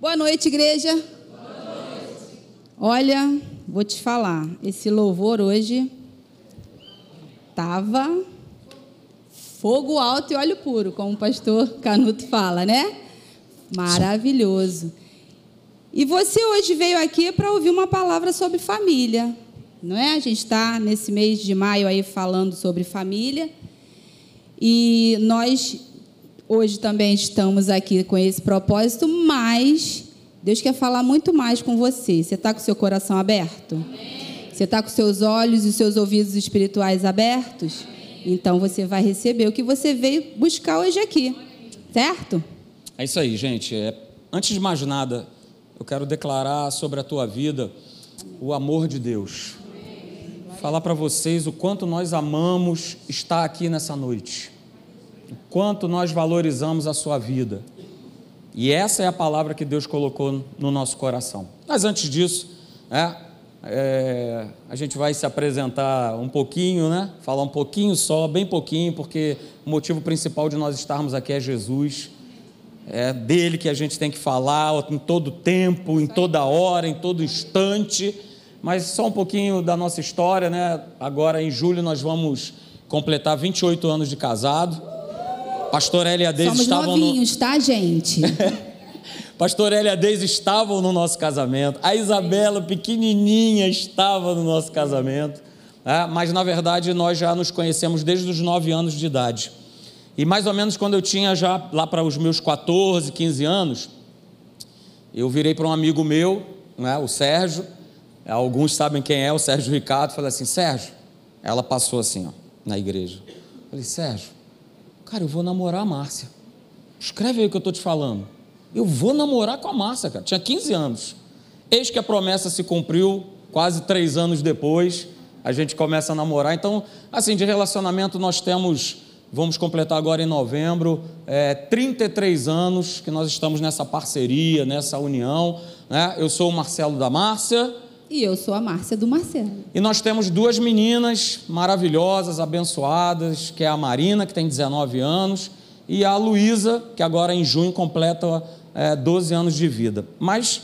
Boa noite, igreja. Boa noite. Olha, vou te falar, esse louvor hoje tava fogo alto e óleo puro, como o pastor Canuto fala, né? Maravilhoso. E você hoje veio aqui para ouvir uma palavra sobre família, não é? A gente está nesse mês de maio aí falando sobre família. E nós Hoje também estamos aqui com esse propósito, mas Deus quer falar muito mais com você. Você está com seu coração aberto? Amém. Você está com seus olhos e seus ouvidos espirituais abertos? Amém. Então você vai receber o que você veio buscar hoje aqui, certo? É isso aí, gente. É, antes de mais nada, eu quero declarar sobre a tua vida o amor de Deus. Falar para vocês o quanto nós amamos estar aqui nessa noite o quanto nós valorizamos a sua vida. E essa é a palavra que Deus colocou no nosso coração. Mas antes disso, é, é, a gente vai se apresentar um pouquinho, né? Falar um pouquinho só, bem pouquinho, porque o motivo principal de nós estarmos aqui é Jesus. É dele que a gente tem que falar em todo tempo, em toda hora, em todo instante. Mas só um pouquinho da nossa história, né? Agora em julho nós vamos completar 28 anos de casado. Pastor Elia Deis Somos estavam novinhos, no... tá, gente? Pastor Elia Deis estavam no nosso casamento. A Isabela, pequenininha, estava no nosso casamento. É, mas, na verdade, nós já nos conhecemos desde os nove anos de idade. E mais ou menos quando eu tinha já lá para os meus 14, 15 anos, eu virei para um amigo meu, né, o Sérgio. Alguns sabem quem é, o Sérgio Ricardo. Falei assim: Sérgio, ela passou assim, ó, na igreja. Falei, Sérgio, Cara, eu vou namorar a Márcia. Escreve aí o que eu estou te falando. Eu vou namorar com a Márcia, cara. Tinha 15 anos. Eis que a promessa se cumpriu, quase três anos depois, a gente começa a namorar. Então, assim, de relacionamento nós temos, vamos completar agora em novembro, é, 33 anos que nós estamos nessa parceria, nessa união. Né? Eu sou o Marcelo da Márcia. E eu sou a Márcia do Marcelo. E nós temos duas meninas maravilhosas, abençoadas, que é a Marina, que tem 19 anos, e a Luísa, que agora em junho completa é, 12 anos de vida. Mas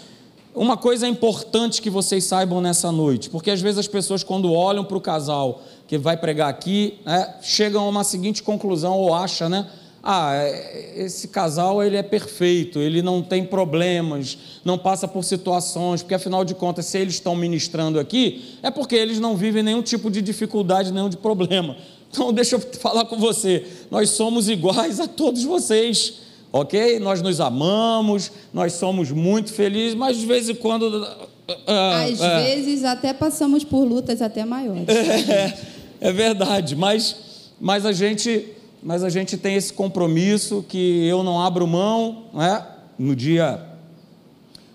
uma coisa importante que vocês saibam nessa noite, porque às vezes as pessoas, quando olham para o casal que vai pregar aqui, é, chegam a uma seguinte conclusão, ou acham, né? Ah, é, esse casal ele é perfeito, ele não tem problemas, não passa por situações, porque afinal de contas, se eles estão ministrando aqui, é porque eles não vivem nenhum tipo de dificuldade, nenhum de problema. Então, deixa eu falar com você, nós somos iguais a todos vocês, ok? Nós nos amamos, nós somos muito felizes, mas de vez em quando. Ah, Às é, vezes até passamos por lutas até maiores. É, é verdade, mas, mas a gente mas a gente tem esse compromisso que eu não abro mão, né? no dia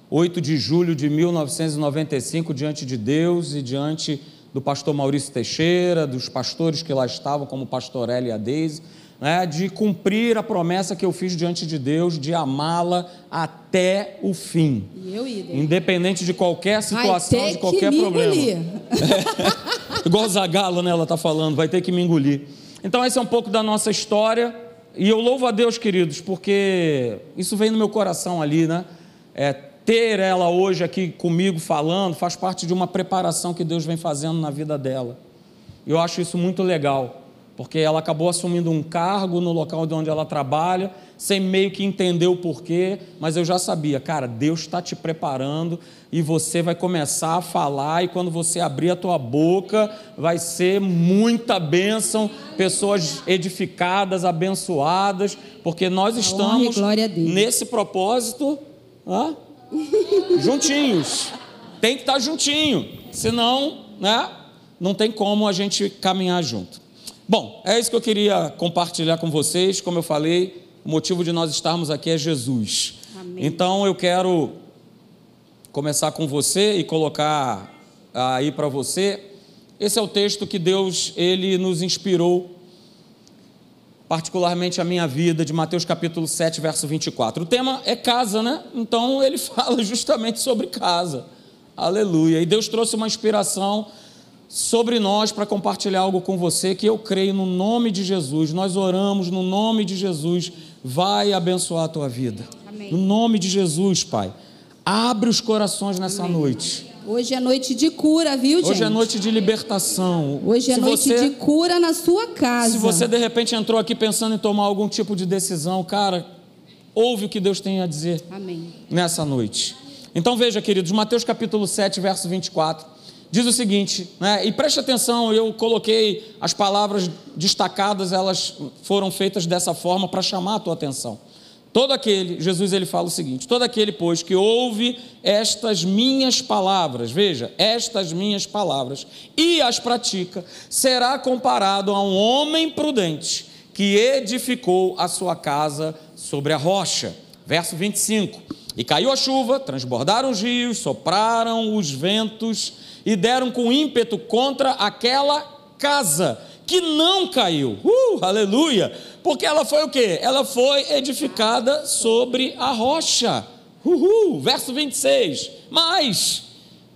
8 de julho de 1995, diante de Deus e diante do pastor Maurício Teixeira, dos pastores que lá estavam, como o pastor Eli e a Deise, né? de cumprir a promessa que eu fiz diante de Deus, de amá-la até o fim. Eu, Independente de qualquer situação, de qualquer problema. É. Igual o Zagalo, né? Ela está falando, vai ter que me engolir. Então, esse é um pouco da nossa história. E eu louvo a Deus, queridos, porque isso vem no meu coração ali, né? É, ter ela hoje aqui comigo falando faz parte de uma preparação que Deus vem fazendo na vida dela. Eu acho isso muito legal porque ela acabou assumindo um cargo no local de onde ela trabalha, sem meio que entender o porquê, mas eu já sabia, cara, Deus está te preparando e você vai começar a falar, e quando você abrir a tua boca, vai ser muita bênção, pessoas edificadas, abençoadas, porque nós estamos nesse propósito juntinhos. Tem que estar juntinho, senão, né, não tem como a gente caminhar junto. Bom, é isso que eu queria compartilhar com vocês. Como eu falei, o motivo de nós estarmos aqui é Jesus. Amém. Então eu quero começar com você e colocar aí para você. Esse é o texto que Deus ele nos inspirou particularmente a minha vida, de Mateus capítulo 7, verso 24. O tema é casa, né? Então ele fala justamente sobre casa. Aleluia. E Deus trouxe uma inspiração sobre nós para compartilhar algo com você que eu creio no nome de Jesus. Nós oramos no nome de Jesus. Vai abençoar a tua vida. Amém. No nome de Jesus, Pai. Abre os corações nessa Amém. noite. Hoje é noite de cura, viu, gente? Hoje é noite de libertação. Hoje é se noite você, de cura na sua casa. Se você de repente entrou aqui pensando em tomar algum tipo de decisão, cara, ouve o que Deus tem a dizer Amém. nessa noite. Então veja, queridos, Mateus capítulo 7, verso 24, diz o seguinte, né, e preste atenção, eu coloquei as palavras destacadas, elas foram feitas dessa forma para chamar a tua atenção. Todo aquele, Jesus ele fala o seguinte: todo aquele, pois, que ouve estas minhas palavras, veja, estas minhas palavras, e as pratica, será comparado a um homem prudente que edificou a sua casa sobre a rocha. Verso 25: E caiu a chuva, transbordaram os rios, sopraram os ventos e deram com ímpeto contra aquela casa que não caiu. Uh, aleluia! Porque ela foi o quê? Ela foi edificada sobre a rocha. Uhul! Verso 26. Mas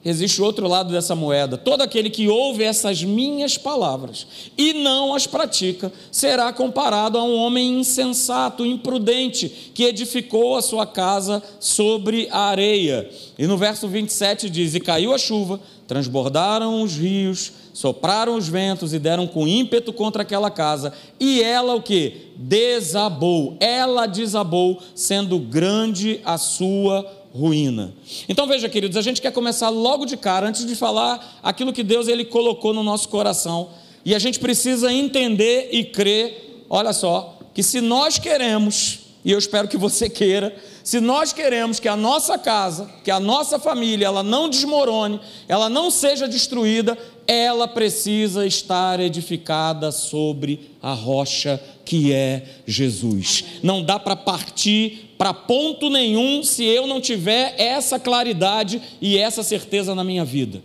existe outro lado dessa moeda. Todo aquele que ouve essas minhas palavras e não as pratica, será comparado a um homem insensato, imprudente, que edificou a sua casa sobre a areia. E no verso 27 diz: E caiu a chuva, transbordaram os rios, sopraram os ventos e deram com ímpeto contra aquela casa, e ela o que? Desabou. Ela desabou, sendo grande a sua ruína. Então veja, queridos, a gente quer começar logo de cara, antes de falar aquilo que Deus ele colocou no nosso coração, e a gente precisa entender e crer, olha só, que se nós queremos, e eu espero que você queira, se nós queremos que a nossa casa, que a nossa família, ela não desmorone, ela não seja destruída, ela precisa estar edificada sobre a rocha que é Jesus. Não dá para partir para ponto nenhum se eu não tiver essa claridade e essa certeza na minha vida.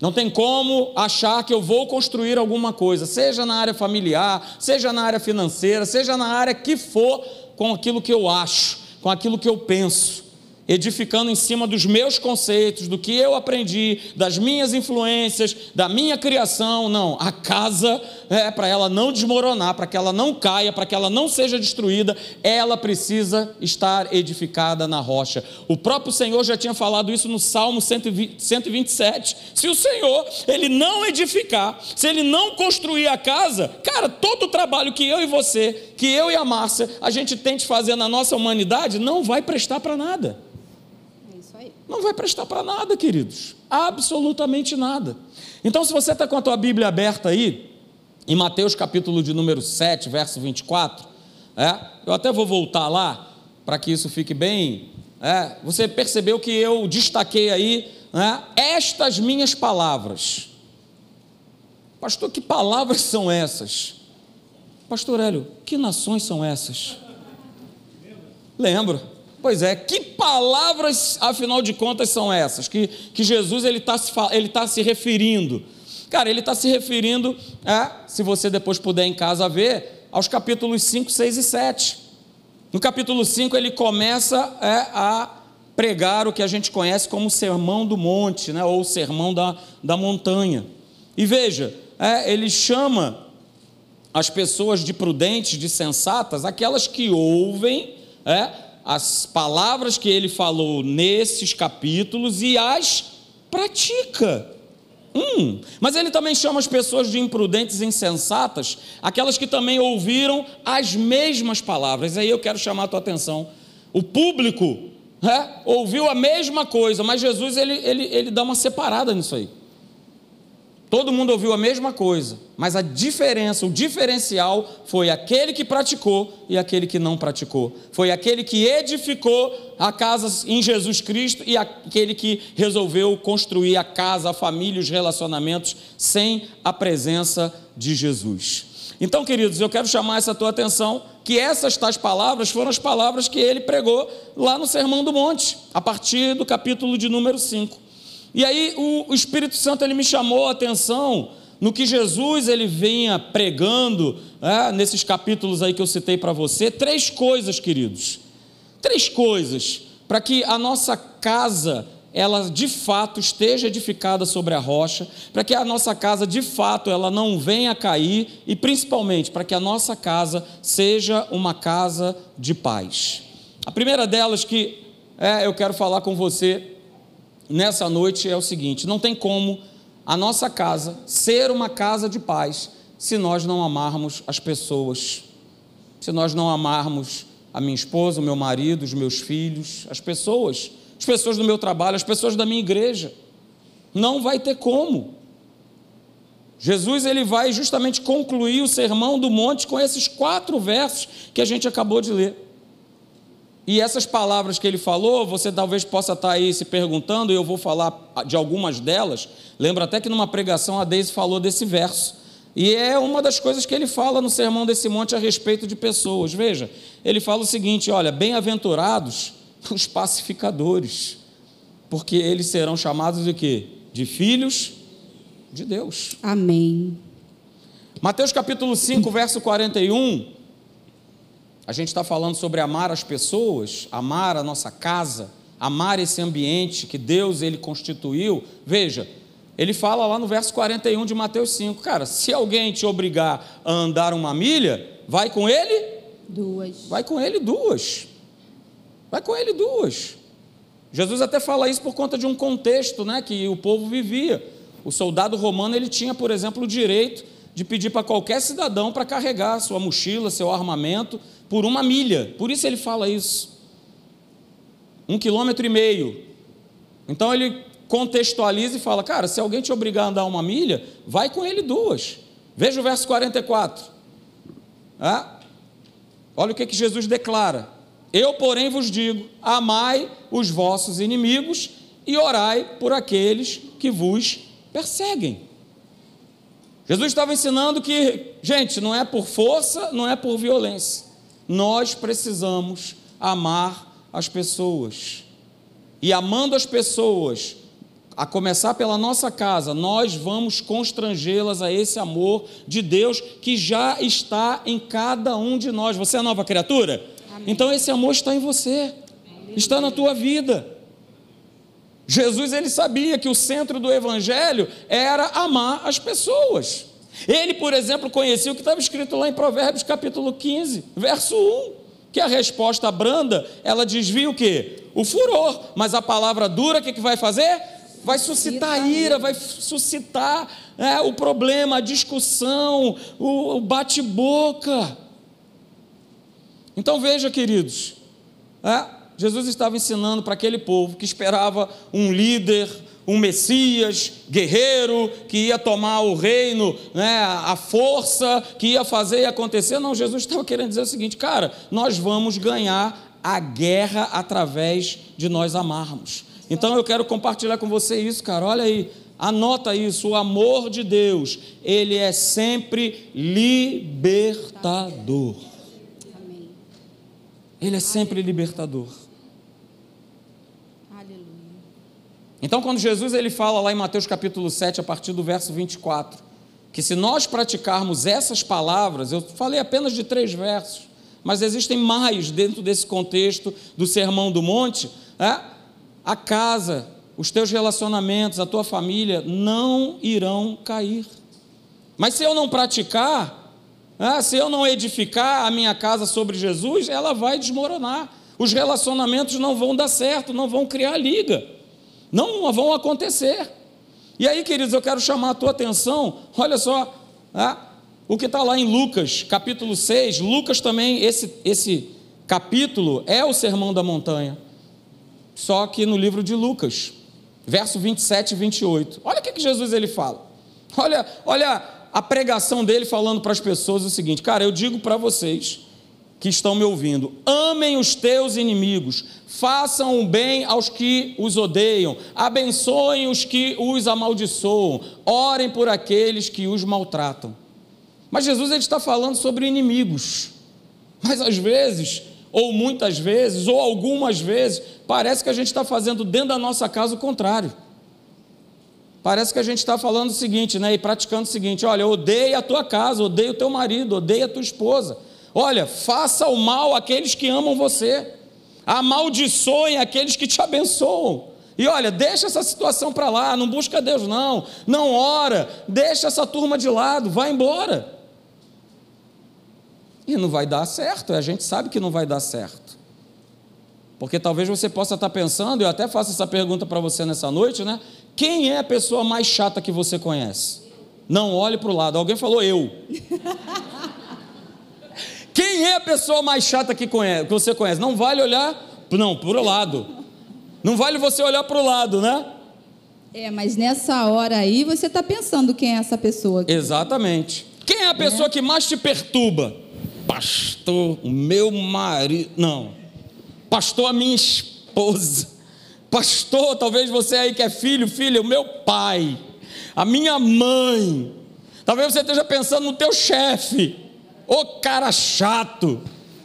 Não tem como achar que eu vou construir alguma coisa, seja na área familiar, seja na área financeira, seja na área que for, com aquilo que eu acho, com aquilo que eu penso edificando em cima dos meus conceitos, do que eu aprendi, das minhas influências, da minha criação. Não, a casa é para ela não desmoronar, para que ela não caia, para que ela não seja destruída, ela precisa estar edificada na rocha. O próprio Senhor já tinha falado isso no Salmo 127. Se o Senhor ele não edificar, se ele não construir a casa, cara, todo o trabalho que eu e você, que eu e a Márcia, a gente tente fazer na nossa humanidade, não vai prestar para nada. Não vai prestar para nada, queridos. Absolutamente nada. Então, se você está com a tua Bíblia aberta aí, em Mateus capítulo de número 7, verso 24, é, eu até vou voltar lá, para que isso fique bem. É, você percebeu que eu destaquei aí né, estas minhas palavras. Pastor, que palavras são essas? Pastor Hélio, que nações são essas? Lembro. Pois é, que palavras, afinal de contas, são essas? Que, que Jesus ele está se, ele tá se referindo? Cara, ele está se referindo, se você depois puder em casa ver, aos capítulos 5, 6 e 7. No capítulo 5 ele começa é, a pregar o que a gente conhece como Sermão do Monte, né, ou Sermão da, da Montanha. E veja, é, ele chama as pessoas de prudentes, de sensatas, aquelas que ouvem, é, as palavras que ele falou nesses capítulos e as pratica. Hum, mas ele também chama as pessoas de imprudentes e insensatas, aquelas que também ouviram as mesmas palavras. Aí eu quero chamar a tua atenção. O público é, ouviu a mesma coisa, mas Jesus ele, ele, ele dá uma separada nisso aí. Todo mundo ouviu a mesma coisa, mas a diferença, o diferencial foi aquele que praticou e aquele que não praticou. Foi aquele que edificou a casa em Jesus Cristo e aquele que resolveu construir a casa, a família, os relacionamentos sem a presença de Jesus. Então, queridos, eu quero chamar essa tua atenção que essas tais palavras foram as palavras que ele pregou lá no Sermão do Monte, a partir do capítulo de número 5. E aí o, Espírito Santo ele me chamou a atenção no que Jesus ele vinha pregando é, nesses capítulos aí que eu citei para você, três coisas, queridos, três coisas para que a nossa casa ela de fato esteja edificada sobre a rocha, para que a nossa casa de fato ela não venha a cair e principalmente para que a nossa casa seja uma casa de paz. A primeira delas que é, eu quero falar com você nessa noite é o seguinte: não tem como a nossa casa ser uma casa de paz se nós não amarmos as pessoas, se nós não amarmos a minha esposa, o meu marido, os meus filhos, as pessoas, as pessoas do meu trabalho, as pessoas da minha igreja. Não vai ter como. Jesus ele vai justamente concluir o sermão do monte com esses quatro versos que a gente acabou de ler. E essas palavras que ele falou, você talvez possa estar aí se perguntando, e eu vou falar de algumas delas. Lembra até que numa pregação a Deise falou desse verso. E é uma das coisas que ele fala no sermão desse monte a respeito de pessoas. Veja, ele fala o seguinte: olha, bem-aventurados os pacificadores, porque eles serão chamados de quê? De filhos de Deus. Amém. Mateus capítulo 5, verso 41. A gente está falando sobre amar as pessoas, amar a nossa casa, amar esse ambiente que Deus ele constituiu. Veja, ele fala lá no verso 41 de Mateus 5, cara, se alguém te obrigar a andar uma milha, vai com ele? Duas. Vai com ele duas. Vai com ele duas. Jesus até fala isso por conta de um contexto, né, que o povo vivia. O soldado romano ele tinha, por exemplo, o direito de pedir para qualquer cidadão para carregar sua mochila, seu armamento, por uma milha. Por isso ele fala isso. Um quilômetro e meio. Então ele contextualiza e fala: cara, se alguém te obrigar a andar uma milha, vai com ele duas. Veja o verso 44. Ah, olha o que, que Jesus declara: Eu, porém, vos digo: amai os vossos inimigos e orai por aqueles que vos perseguem. Jesus estava ensinando que, gente, não é por força, não é por violência. Nós precisamos amar as pessoas. E amando as pessoas, a começar pela nossa casa, nós vamos constrangê-las a esse amor de Deus que já está em cada um de nós. Você é nova criatura? Amém. Então esse amor está em você, está na tua vida. Jesus ele sabia que o centro do evangelho era amar as pessoas. Ele, por exemplo, conhecia o que estava escrito lá em Provérbios capítulo 15, verso 1, que a resposta branda, ela desvia o quê? O furor, mas a palavra dura, o que, que vai fazer? Vai suscitar ira, vai suscitar é, o problema, a discussão, o, o bate-boca. Então veja, queridos, é, Jesus estava ensinando para aquele povo que esperava um líder, um Messias guerreiro que ia tomar o reino, né, a força que ia fazer e acontecer. Não, Jesus estava querendo dizer o seguinte, cara, nós vamos ganhar a guerra através de nós amarmos. Então eu quero compartilhar com você isso, cara. Olha aí, anota isso. O amor de Deus, ele é sempre libertador. Ele é sempre libertador. Então, quando Jesus ele fala lá em Mateus capítulo 7, a partir do verso 24, que se nós praticarmos essas palavras, eu falei apenas de três versos, mas existem mais dentro desse contexto do Sermão do Monte, é? a casa, os teus relacionamentos, a tua família não irão cair. Mas se eu não praticar, é? se eu não edificar a minha casa sobre Jesus, ela vai desmoronar. Os relacionamentos não vão dar certo, não vão criar liga não vão acontecer. E aí, queridos, eu quero chamar a tua atenção, olha só, né, o que está lá em Lucas, capítulo 6. Lucas também, esse, esse capítulo é o Sermão da Montanha, só que no livro de Lucas, verso 27 e 28. Olha o que, que Jesus ele fala. Olha, olha a pregação dele falando para as pessoas o seguinte: cara, eu digo para vocês que estão me ouvindo: amem os teus inimigos, façam o bem aos que os odeiam, abençoem os que os amaldiçoam, orem por aqueles que os maltratam. Mas Jesus ele está falando sobre inimigos. Mas às vezes, ou muitas vezes, ou algumas vezes, parece que a gente está fazendo dentro da nossa casa o contrário. Parece que a gente está falando o seguinte, né? E praticando o seguinte: olha, odeia a tua casa, odeia o teu marido, odeia a tua esposa Olha, faça o mal àqueles que amam você, amaldiçoem aqueles que te abençoam. E olha, deixa essa situação para lá, não busca Deus, não, não ora, deixa essa turma de lado, vai embora. E não vai dar certo, a gente sabe que não vai dar certo. Porque talvez você possa estar pensando, eu até faço essa pergunta para você nessa noite, né? Quem é a pessoa mais chata que você conhece? Não olhe para o lado. Alguém falou eu. Quem é a pessoa mais chata que, conhece, que você conhece? Não vale olhar, não, para o lado. Não vale você olhar para o lado, né? É, mas nessa hora aí você está pensando quem é essa pessoa. Aqui. Exatamente. Quem é a pessoa é. que mais te perturba? Pastor, o meu marido. Não pastor, a minha esposa, pastor, talvez você aí que é filho, filha, o meu pai, a minha mãe, talvez você esteja pensando no teu chefe, ô cara chato,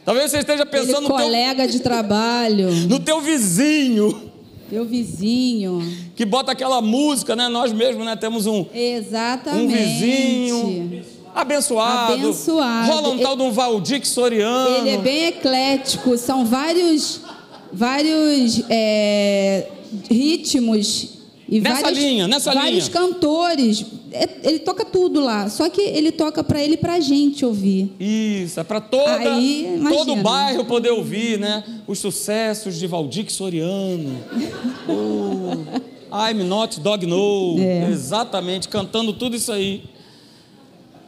talvez você esteja pensando Ele no colega teu... de trabalho, no teu vizinho, teu vizinho. Que bota aquela música, né? Nós mesmos, né? Temos um. Exatamente. Um vizinho. Abençoado. Abençoado. Rola um tal de um Valdir Soriano. Ele é bem eclético, são vários, vários é, ritmos e nessa vários, linha, nessa vários linha. cantores. É, ele toca tudo lá, só que ele toca para ele e para a gente ouvir. Isso, é para toda Aí, todo o bairro poder ouvir, né? Os sucessos de Valdir Soriano. oh, I'm not dog no. É. Exatamente, cantando tudo isso aí.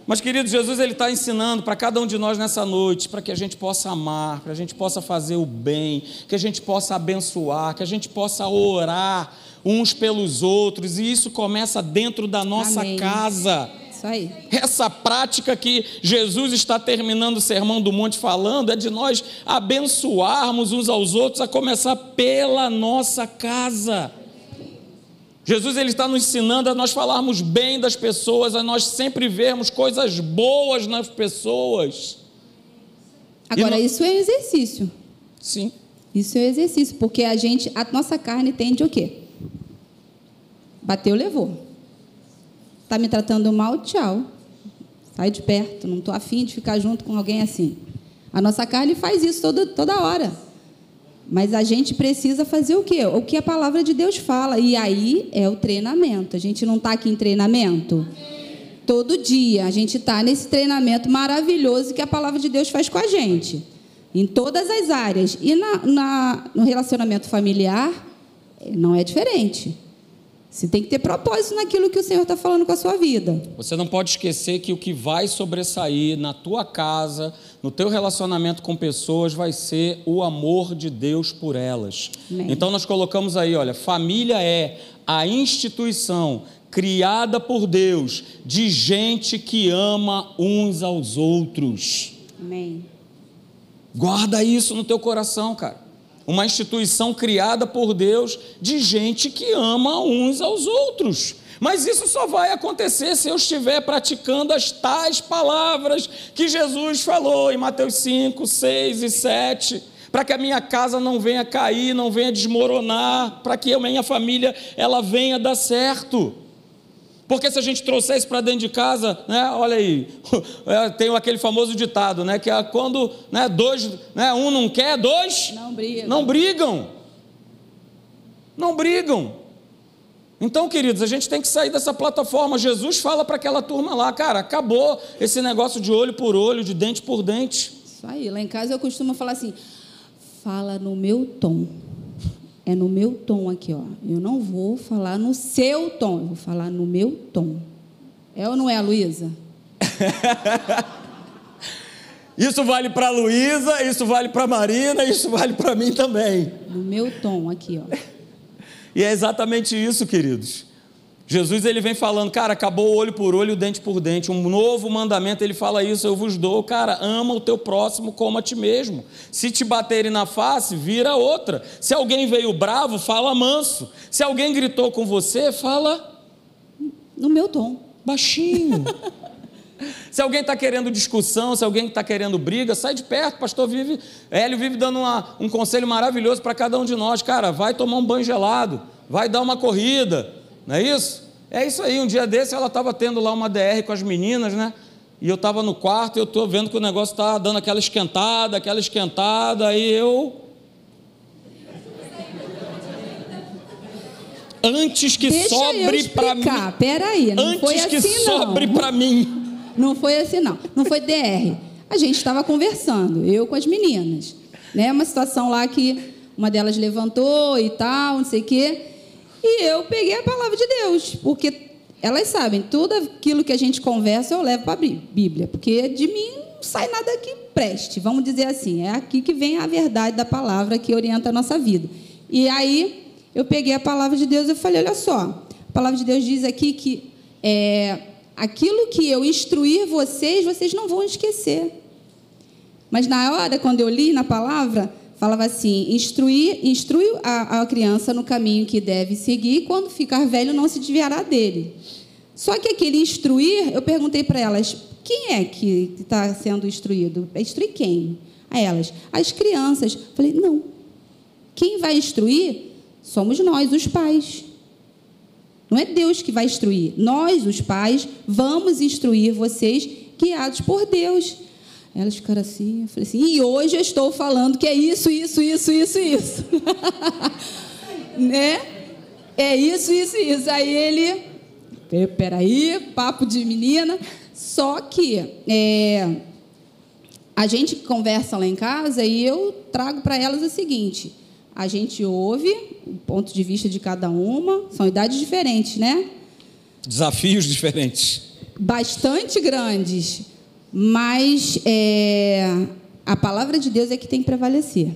Mas, querido, Jesus ele está ensinando para cada um de nós nessa noite, para que a gente possa amar, para a gente possa fazer o bem, que a gente possa abençoar, que a gente possa orar uns pelos outros, e isso começa dentro da nossa Amém. casa. Isso aí. Essa prática que Jesus está terminando o Sermão do Monte falando é de nós abençoarmos uns aos outros, a começar pela nossa casa. Jesus ele está nos ensinando a nós falarmos bem das pessoas, a nós sempre vermos coisas boas nas pessoas. Agora, não... isso é exercício. Sim. Isso é exercício, porque a gente, a nossa carne tende o quê? Bateu, levou. Está me tratando mal, tchau. Sai de perto, não estou afim de ficar junto com alguém assim. A nossa carne faz isso toda, toda hora. Mas a gente precisa fazer o quê? O que a palavra de Deus fala. E aí é o treinamento. A gente não está aqui em treinamento? Todo dia a gente está nesse treinamento maravilhoso que a palavra de Deus faz com a gente. Em todas as áreas. E na, na no relacionamento familiar, não é diferente. Você tem que ter propósito naquilo que o Senhor está falando com a sua vida. Você não pode esquecer que o que vai sobressair na tua casa, no teu relacionamento com pessoas, vai ser o amor de Deus por elas. Amém. Então nós colocamos aí, olha, família é a instituição criada por Deus de gente que ama uns aos outros. Amém. Guarda isso no teu coração, cara uma instituição criada por Deus de gente que ama uns aos outros. Mas isso só vai acontecer se eu estiver praticando as tais palavras que Jesus falou em Mateus 5, 6 e 7 para que a minha casa não venha cair, não venha desmoronar, para que a minha família ela venha dar certo. Porque se a gente trouxer isso para dentro de casa, né, olha aí, é, tem aquele famoso ditado, né, que é quando né, dois, né, um não quer, dois não brigam. Não brigam. Não brigam. Então, queridos, a gente tem que sair dessa plataforma. Jesus fala para aquela turma lá, cara, acabou esse negócio de olho por olho, de dente por dente. Isso aí. Lá em casa eu costumo falar assim: fala no meu tom é no meu tom aqui, ó. Eu não vou falar no seu tom, eu vou falar no meu tom. É ou não é, Luísa? isso vale para Luísa, isso vale para Marina, isso vale para mim também. No meu tom aqui, ó. E é exatamente isso, queridos. Jesus ele vem falando, cara, acabou o olho por olho, o dente por dente. Um novo mandamento, ele fala isso, eu vos dou, cara, ama o teu próximo como a ti mesmo. Se te baterem na face, vira outra. Se alguém veio bravo, fala manso. Se alguém gritou com você, fala no meu tom, baixinho. Se alguém está querendo discussão, se alguém está querendo briga, sai de perto. Pastor vive, Hélio vive dando uma, um conselho maravilhoso para cada um de nós. Cara, vai tomar um banho gelado, vai dar uma corrida, não é isso? É isso aí. Um dia desse ela estava tendo lá uma DR com as meninas, né? E eu estava no quarto e eu estou vendo que o negócio está dando aquela esquentada, aquela esquentada, aí eu. Antes que Deixa sobre para mim. Peraí, não Antes foi assim, que sobre para mim. Não foi assim, não. Não foi DR. A gente estava conversando, eu com as meninas. Né? Uma situação lá que uma delas levantou e tal, não sei o quê. E eu peguei a palavra de Deus, porque elas sabem, tudo aquilo que a gente conversa eu levo para a Bíblia, porque de mim não sai nada que preste, vamos dizer assim. É aqui que vem a verdade da palavra que orienta a nossa vida. E aí eu peguei a palavra de Deus e falei: olha só, a palavra de Deus diz aqui que é, aquilo que eu instruir vocês, vocês não vão esquecer. Mas na hora, quando eu li na palavra, falava assim: instruir, instrui a, a criança no caminho que deve seguir, quando ficar velho, não se desviará dele. Só que aquele instruir, eu perguntei para elas: quem é que está sendo instruído? É instruir quem? A elas: as crianças. Falei: não. Quem vai instruir somos nós, os pais. Não é Deus que vai instruir. Nós, os pais, vamos instruir vocês guiados por Deus. Elas ficaram assim, eu falei assim, e hoje eu estou falando que é isso, isso, isso, isso, isso. né? É isso, isso, isso. Aí ele, peraí, papo de menina. Só que é, a gente conversa lá em casa e eu trago para elas o seguinte: a gente ouve o ponto de vista de cada uma, são idades diferentes, né? Desafios diferentes. Bastante grandes. Mas é, a palavra de Deus é que tem que prevalecer.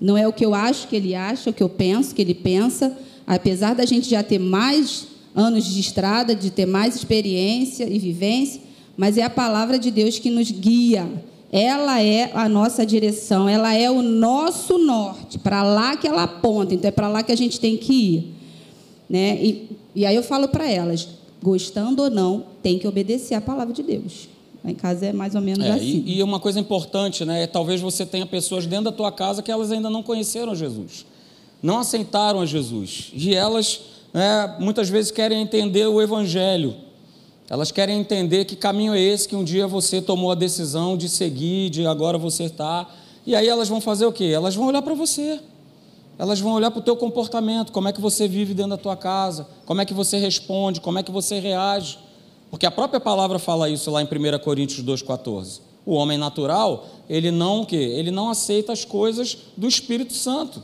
Não é o que eu acho que ele acha, é o que eu penso que ele pensa. Apesar da gente já ter mais anos de estrada, de ter mais experiência e vivência, mas é a palavra de Deus que nos guia. Ela é a nossa direção, ela é o nosso norte, para lá que ela aponta, então é para lá que a gente tem que ir. Né? E, e aí eu falo para elas, gostando ou não, tem que obedecer a palavra de Deus. Lá em casa é mais ou menos é, assim. E, e uma coisa importante, né? É, talvez você tenha pessoas dentro da tua casa que elas ainda não conheceram Jesus, não aceitaram a Jesus. E elas né, muitas vezes querem entender o Evangelho. Elas querem entender que caminho é esse que um dia você tomou a decisão de seguir, de agora você está. E aí elas vão fazer o quê? Elas vão olhar para você. Elas vão olhar para o teu comportamento, como é que você vive dentro da tua casa, como é que você responde, como é que você reage. Porque a própria palavra fala isso lá em 1 Coríntios 2,14. O homem natural, ele não que Ele não aceita as coisas do Espírito Santo.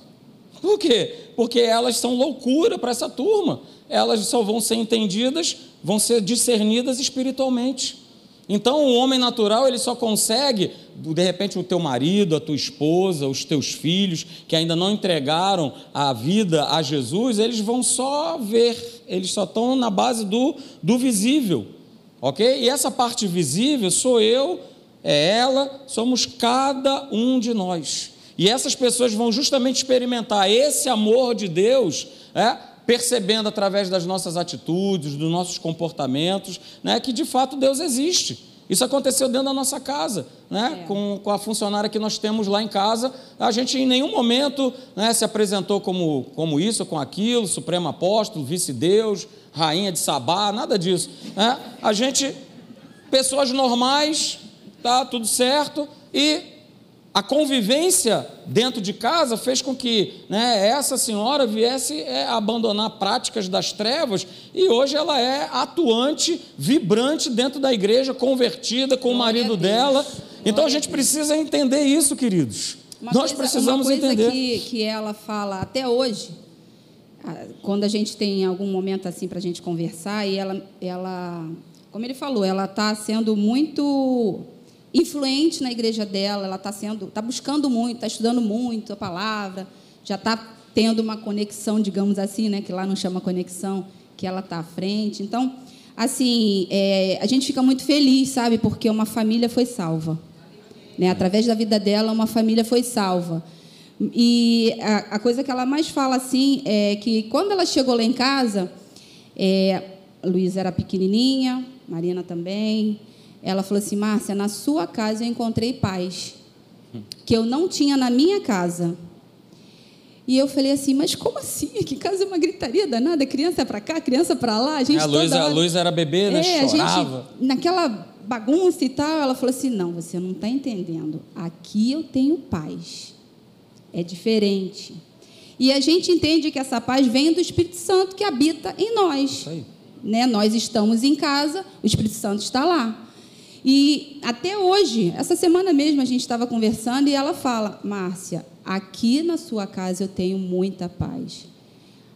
Por quê? Porque elas são loucura para essa turma. Elas só vão ser entendidas, vão ser discernidas espiritualmente. Então, o homem natural, ele só consegue, de repente, o teu marido, a tua esposa, os teus filhos, que ainda não entregaram a vida a Jesus, eles vão só ver, eles só estão na base do, do visível. Ok? E essa parte visível sou eu, é ela, somos cada um de nós. E essas pessoas vão justamente experimentar esse amor de Deus, é, percebendo através das nossas atitudes, dos nossos comportamentos, né, que de fato Deus existe. Isso aconteceu dentro da nossa casa, né? É. Com, com a funcionária que nós temos lá em casa. A gente em nenhum momento né, se apresentou como, como isso, com aquilo, Supremo Apóstolo, Vice-Deus, Rainha de Sabá, nada disso. Né? A gente, pessoas normais, tá tudo certo, e a convivência dentro de casa fez com que né, essa senhora viesse é, abandonar práticas das trevas e hoje ela é atuante, vibrante dentro da igreja, convertida com o marido dela. Então a gente precisa entender isso, queridos. Uma Nós coisa, precisamos uma coisa entender. Que, que ela fala até hoje, quando a gente tem algum momento assim para a gente conversar, e ela, ela, como ele falou, ela está sendo muito influente na igreja dela, ela está sendo, está buscando muito, está estudando muito a palavra, já está tendo uma conexão, digamos assim, né, que lá não chama conexão, que ela está à frente. Então, assim, é, a gente fica muito feliz, sabe, porque uma família foi salva, né? Através da vida dela, uma família foi salva. E a, a coisa que ela mais fala assim é que quando ela chegou lá em casa, é, Luísa era pequenininha, Marina também. Ela falou assim: Márcia, na sua casa eu encontrei paz, que eu não tinha na minha casa. E eu falei assim, mas como assim? Que casa é uma gritaria danada, criança para cá, criança para lá. A, gente é, a, Luísa, hora... a Luísa era bebê, né? É, Chorava. Gente, naquela bagunça e tal, ela falou assim: não, você não está entendendo. Aqui eu tenho paz. É diferente. E a gente entende que essa paz vem do Espírito Santo que habita em nós. Né? Nós estamos em casa, o Espírito Santo está lá. E até hoje, essa semana mesmo, a gente estava conversando e ela fala: Márcia, aqui na sua casa eu tenho muita paz.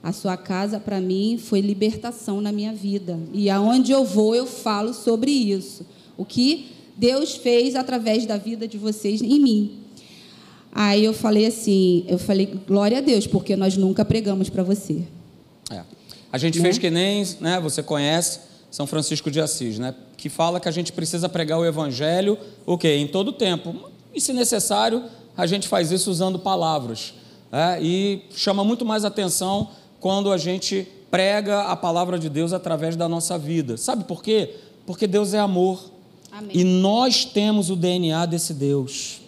A sua casa, para mim, foi libertação na minha vida. E aonde eu vou, eu falo sobre isso. O que Deus fez através da vida de vocês em mim. Aí eu falei assim, eu falei, glória a Deus, porque nós nunca pregamos para você. É. A gente né? fez que nem, né, você conhece, São Francisco de Assis, né, que fala que a gente precisa pregar o evangelho, o quê? Em todo tempo. E se necessário, a gente faz isso usando palavras. É, e chama muito mais atenção quando a gente prega a palavra de Deus através da nossa vida. Sabe por quê? Porque Deus é amor. Amém. E nós temos o DNA desse Deus.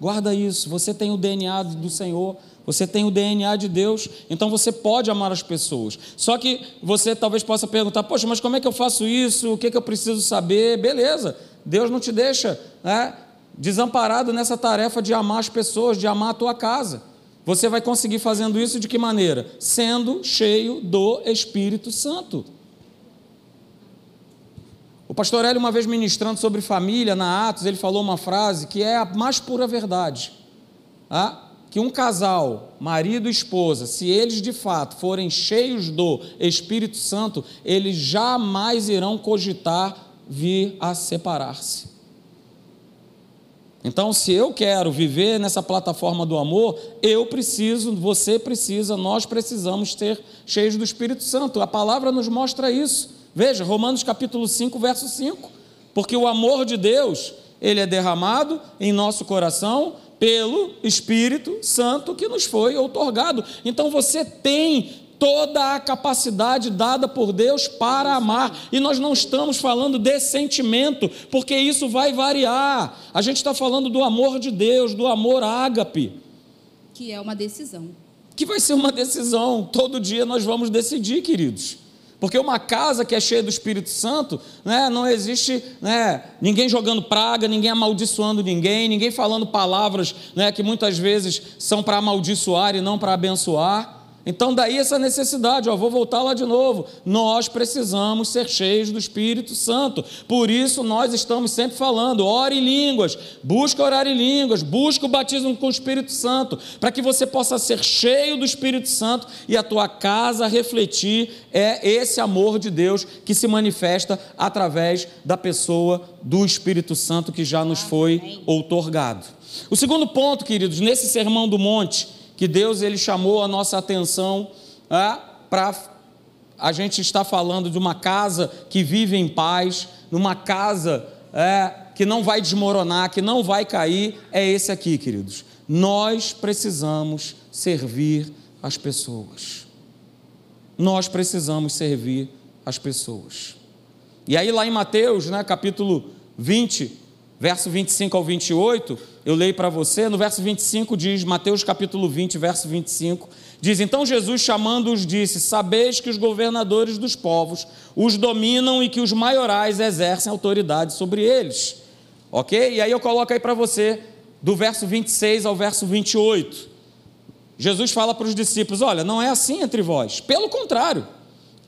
Guarda isso. Você tem o DNA do Senhor. Você tem o DNA de Deus, então você pode amar as pessoas. Só que você talvez possa perguntar: Poxa, mas como é que eu faço isso? O que, é que eu preciso saber? Beleza, Deus não te deixa né, desamparado nessa tarefa de amar as pessoas, de amar a tua casa. Você vai conseguir fazendo isso de que maneira? Sendo cheio do Espírito Santo. O pastor Hélio, uma vez ministrando sobre família na Atos, ele falou uma frase que é a mais pura verdade. Ah? Que um casal, marido e esposa, se eles de fato forem cheios do Espírito Santo, eles jamais irão cogitar vir a separar-se. Então, se eu quero viver nessa plataforma do amor, eu preciso, você precisa, nós precisamos ter cheios do Espírito Santo. A palavra nos mostra isso. Veja, Romanos capítulo 5, verso 5. Porque o amor de Deus, ele é derramado em nosso coração pelo Espírito Santo que nos foi outorgado. Então você tem toda a capacidade dada por Deus para amar. E nós não estamos falando de sentimento, porque isso vai variar. A gente está falando do amor de Deus, do amor ágape. Que é uma decisão. Que vai ser uma decisão. Todo dia nós vamos decidir, queridos. Porque uma casa que é cheia do Espírito Santo, né, não existe né, ninguém jogando praga, ninguém amaldiçoando ninguém, ninguém falando palavras né, que muitas vezes são para amaldiçoar e não para abençoar. Então, daí essa necessidade, ó, vou voltar lá de novo. Nós precisamos ser cheios do Espírito Santo. Por isso, nós estamos sempre falando: ore em línguas, busca orar em línguas, busca o batismo com o Espírito Santo, para que você possa ser cheio do Espírito Santo e a tua casa refletir é esse amor de Deus que se manifesta através da pessoa do Espírito Santo que já nos foi outorgado. O segundo ponto, queridos, nesse sermão do monte que Deus ele chamou a nossa atenção ah, para a gente estar falando de uma casa que vive em paz, numa casa é, que não vai desmoronar, que não vai cair, é esse aqui, queridos. Nós precisamos servir as pessoas. Nós precisamos servir as pessoas. E aí, lá em Mateus, né, capítulo 20, verso 25 ao 28, eu leio para você, no verso 25 diz, Mateus capítulo 20, verso 25, diz: Então Jesus, chamando-os, disse: Sabeis que os governadores dos povos os dominam e que os maiorais exercem autoridade sobre eles. Ok? E aí eu coloco aí para você, do verso 26 ao verso 28. Jesus fala para os discípulos: Olha, não é assim entre vós, pelo contrário,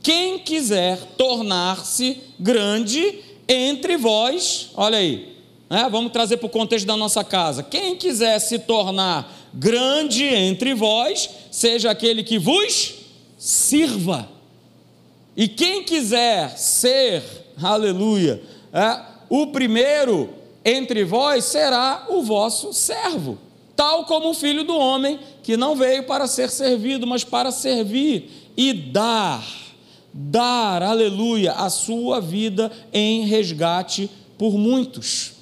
quem quiser tornar-se grande entre vós, olha aí, né? Vamos trazer para o contexto da nossa casa. Quem quiser se tornar grande entre vós, seja aquele que vos sirva. E quem quiser ser, aleluia, é, o primeiro entre vós será o vosso servo, tal como o filho do homem, que não veio para ser servido, mas para servir e dar, dar, aleluia, a sua vida em resgate por muitos.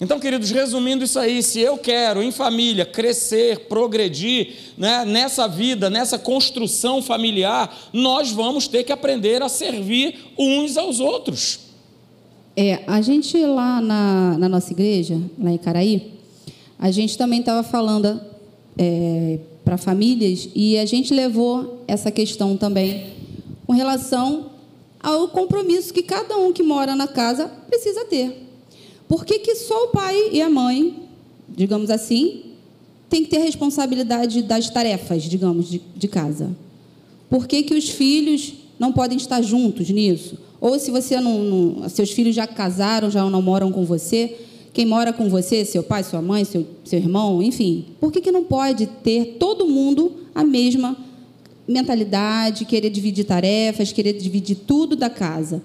Então, queridos, resumindo isso aí, se eu quero em família crescer, progredir né, nessa vida, nessa construção familiar, nós vamos ter que aprender a servir uns aos outros. É, a gente lá na, na nossa igreja, lá em Caraí, a gente também estava falando é, para famílias e a gente levou essa questão também com relação ao compromisso que cada um que mora na casa precisa ter. Por que, que só o pai e a mãe, digamos assim, tem que ter responsabilidade das tarefas, digamos, de, de casa? Por que, que os filhos não podem estar juntos nisso? Ou se você não, não, seus filhos já casaram, já não moram com você, quem mora com você, seu pai, sua mãe, seu, seu irmão, enfim, por que, que não pode ter todo mundo a mesma mentalidade, querer dividir tarefas, querer dividir tudo da casa?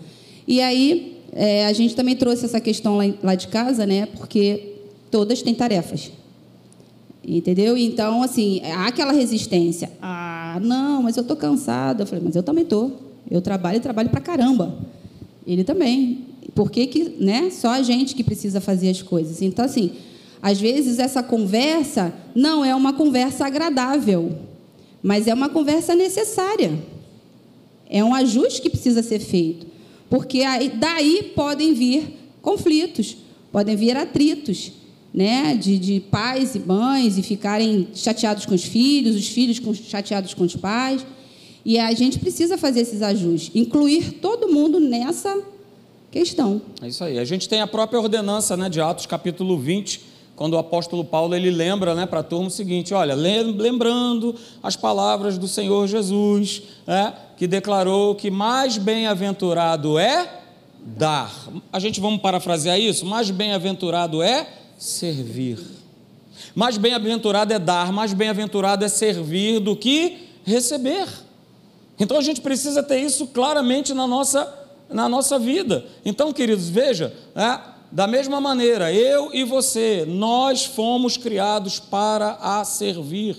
E aí, é, a gente também trouxe essa questão lá, lá de casa, né? Porque todas têm tarefas. Entendeu? Então, assim, há aquela resistência. Ah, não, mas eu estou cansada. Eu falei, mas eu também estou. Eu trabalho e trabalho para caramba. Ele também. Por que, que né, só a gente que precisa fazer as coisas? Então, assim, às vezes essa conversa não é uma conversa agradável, mas é uma conversa necessária. É um ajuste que precisa ser feito. Porque aí, daí podem vir conflitos, podem vir atritos né, de, de pais e mães e ficarem chateados com os filhos, os filhos com, chateados com os pais. E a gente precisa fazer esses ajustes, incluir todo mundo nessa questão. É isso aí. A gente tem a própria ordenança né, de Atos, capítulo 20, quando o apóstolo Paulo ele lembra né, para a turma o seguinte: olha, lembrando as palavras do Senhor Jesus, né, que declarou que mais bem-aventurado é dar. A gente vamos parafrasear isso? Mais bem-aventurado é servir. Mais bem-aventurado é dar, mais bem-aventurado é servir do que receber. Então a gente precisa ter isso claramente na nossa, na nossa vida. Então, queridos, veja, é, da mesma maneira, eu e você, nós fomos criados para a servir,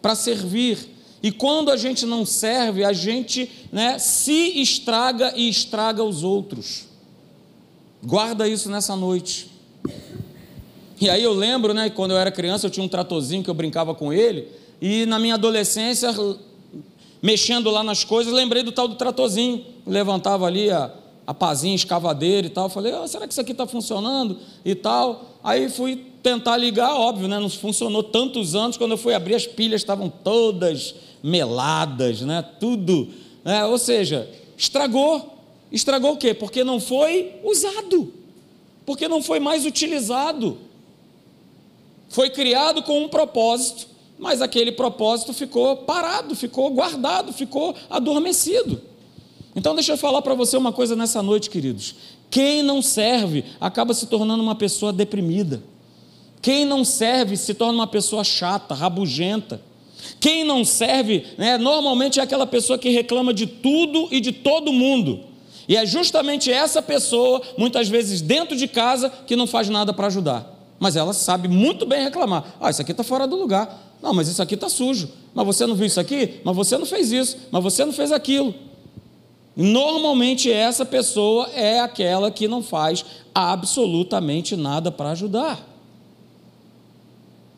para servir. E quando a gente não serve, a gente né, se estraga e estraga os outros. Guarda isso nessa noite. E aí eu lembro, né, quando eu era criança, eu tinha um tratorzinho que eu brincava com ele, e na minha adolescência, mexendo lá nas coisas, lembrei do tal do tratorzinho. Levantava ali a, a pazinha escavadeira e tal. Falei, oh, será que isso aqui está funcionando? E tal. Aí fui tentar ligar, óbvio, né? Não funcionou tantos anos. Quando eu fui abrir, as pilhas estavam todas meladas, né? Tudo. Né? Ou seja, estragou. Estragou o quê? Porque não foi usado. Porque não foi mais utilizado. Foi criado com um propósito, mas aquele propósito ficou parado, ficou guardado, ficou adormecido. Então, deixa eu falar para você uma coisa nessa noite, queridos. Quem não serve acaba se tornando uma pessoa deprimida. Quem não serve se torna uma pessoa chata, rabugenta. Quem não serve, né, normalmente é aquela pessoa que reclama de tudo e de todo mundo. E é justamente essa pessoa, muitas vezes dentro de casa, que não faz nada para ajudar mas ela sabe muito bem reclamar. Ah, isso aqui está fora do lugar. Não, mas isso aqui está sujo. Mas você não viu isso aqui? Mas você não fez isso. Mas você não fez aquilo. Normalmente essa pessoa é aquela que não faz absolutamente nada para ajudar.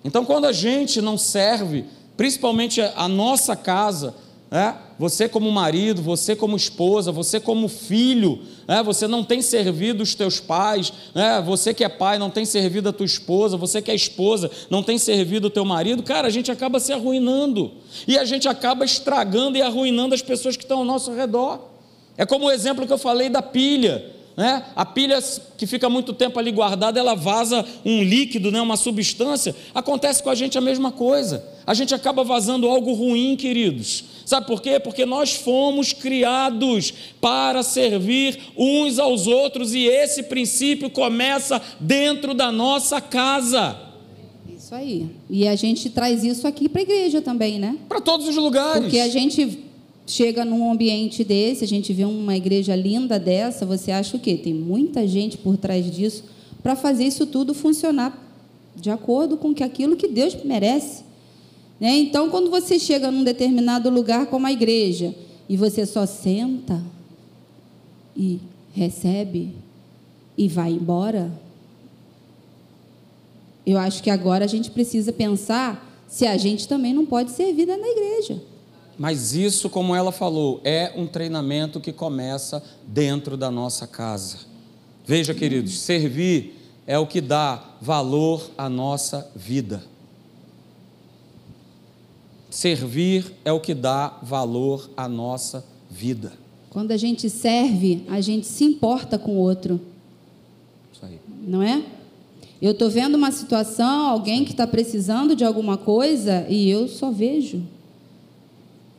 Então, quando a gente não serve, principalmente a nossa casa, é? Você como marido, você como esposa, você como filho, é? você não tem servido os teus pais, é? você que é pai não tem servido a tua esposa, você que é esposa não tem servido o teu marido, cara, a gente acaba se arruinando e a gente acaba estragando e arruinando as pessoas que estão ao nosso redor. É como o exemplo que eu falei da pilha. Né? A pilha que fica muito tempo ali guardada, ela vaza um líquido, né? uma substância. Acontece com a gente a mesma coisa. A gente acaba vazando algo ruim, queridos. Sabe por quê? Porque nós fomos criados para servir uns aos outros e esse princípio começa dentro da nossa casa. Isso aí. E a gente traz isso aqui para a igreja também, né? Para todos os lugares. Porque a gente chega num ambiente desse, a gente vê uma igreja linda dessa, você acha o quê? Tem muita gente por trás disso para fazer isso tudo funcionar de acordo com aquilo que Deus merece. Né? Então, quando você chega num determinado lugar como a igreja e você só senta e recebe e vai embora, eu acho que agora a gente precisa pensar se a gente também não pode servir na igreja. Mas isso, como ela falou, é um treinamento que começa dentro da nossa casa. Veja, queridos, servir é o que dá valor à nossa vida. Servir é o que dá valor à nossa vida. Quando a gente serve, a gente se importa com o outro. Isso aí. Não é? Eu estou vendo uma situação, alguém que está precisando de alguma coisa e eu só vejo.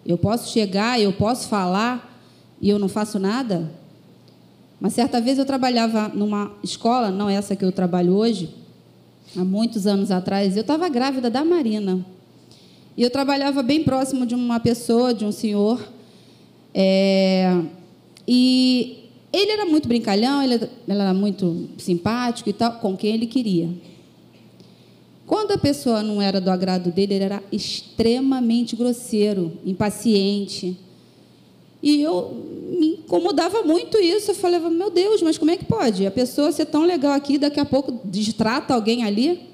Eu posso chegar, eu posso falar e eu não faço nada? Uma certa vez eu trabalhava numa escola, não essa que eu trabalho hoje, há muitos anos atrás, eu estava grávida da Marina. E eu trabalhava bem próximo de uma pessoa, de um senhor. É, e ele era muito brincalhão, ele era muito simpático e tal, com quem ele queria. Quando a pessoa não era do agrado dele, ele era extremamente grosseiro, impaciente. E eu me incomodava muito isso. Eu falava, meu Deus, mas como é que pode? A pessoa ser tão legal aqui, daqui a pouco distrata alguém ali.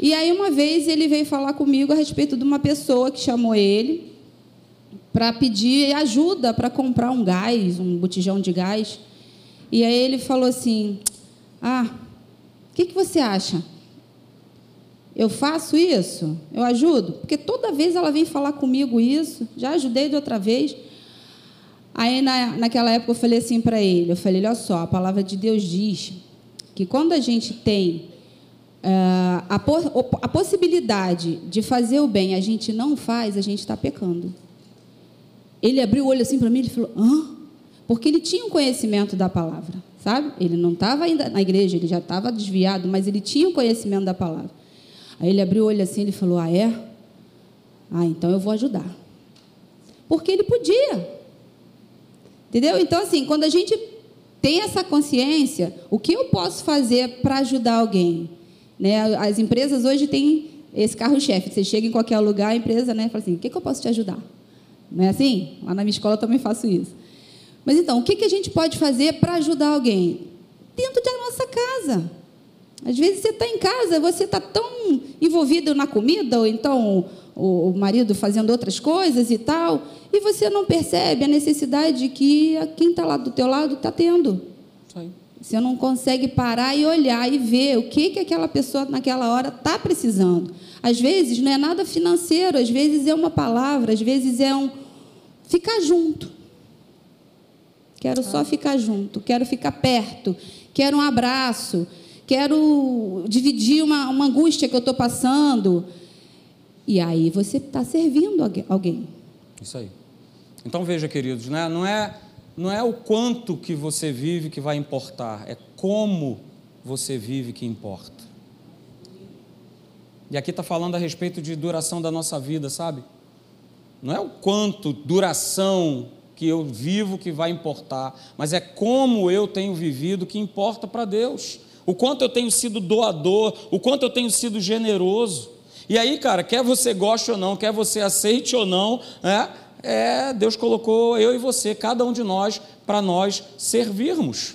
E aí, uma vez, ele veio falar comigo a respeito de uma pessoa que chamou ele para pedir ajuda para comprar um gás, um botijão de gás. E aí ele falou assim: Ah, o que, que você acha? Eu faço isso? Eu ajudo? Porque toda vez ela vem falar comigo isso, já ajudei de outra vez. Aí, na, naquela época, eu falei assim para ele: Eu falei, olha só, a palavra de Deus diz que quando a gente tem uh, a, a possibilidade de fazer o bem, a gente não faz, a gente está pecando. Ele abriu o olho assim para mim e falou: Hã? Porque ele tinha um conhecimento da palavra, sabe? Ele não estava ainda na igreja, ele já estava desviado, mas ele tinha o um conhecimento da palavra. Aí ele abriu o olho assim e falou: Ah, é? Ah, então eu vou ajudar. Porque ele podia. Entendeu? Então, assim, quando a gente tem essa consciência, o que eu posso fazer para ajudar alguém? Né? As empresas hoje têm esse carro-chefe. Você chega em qualquer lugar, a empresa né, fala assim: o que, que eu posso te ajudar? Não é assim? Lá na minha escola eu também faço isso. Mas então, o que, que a gente pode fazer para ajudar alguém? Dentro da nossa casa. Às vezes você está em casa, você está tão envolvido na comida, ou então o marido fazendo outras coisas e tal, e você não percebe a necessidade que quem está lá do teu lado está tendo. Você não consegue parar e olhar e ver o que, que aquela pessoa naquela hora está precisando. Às vezes não é nada financeiro, às vezes é uma palavra, às vezes é um ficar junto. Quero só ficar junto, quero ficar perto, quero um abraço, quero dividir uma, uma angústia que eu estou passando. E aí você está servindo alguém. Isso aí. Então veja, queridos, né? não, é, não é o quanto que você vive que vai importar, é como você vive que importa. E aqui está falando a respeito de duração da nossa vida, sabe? Não é o quanto duração que eu vivo que vai importar, mas é como eu tenho vivido que importa para Deus. O quanto eu tenho sido doador, o quanto eu tenho sido generoso. E aí, cara, quer você goste ou não, quer você aceite ou não, né? É, Deus colocou eu e você, cada um de nós, para nós servirmos.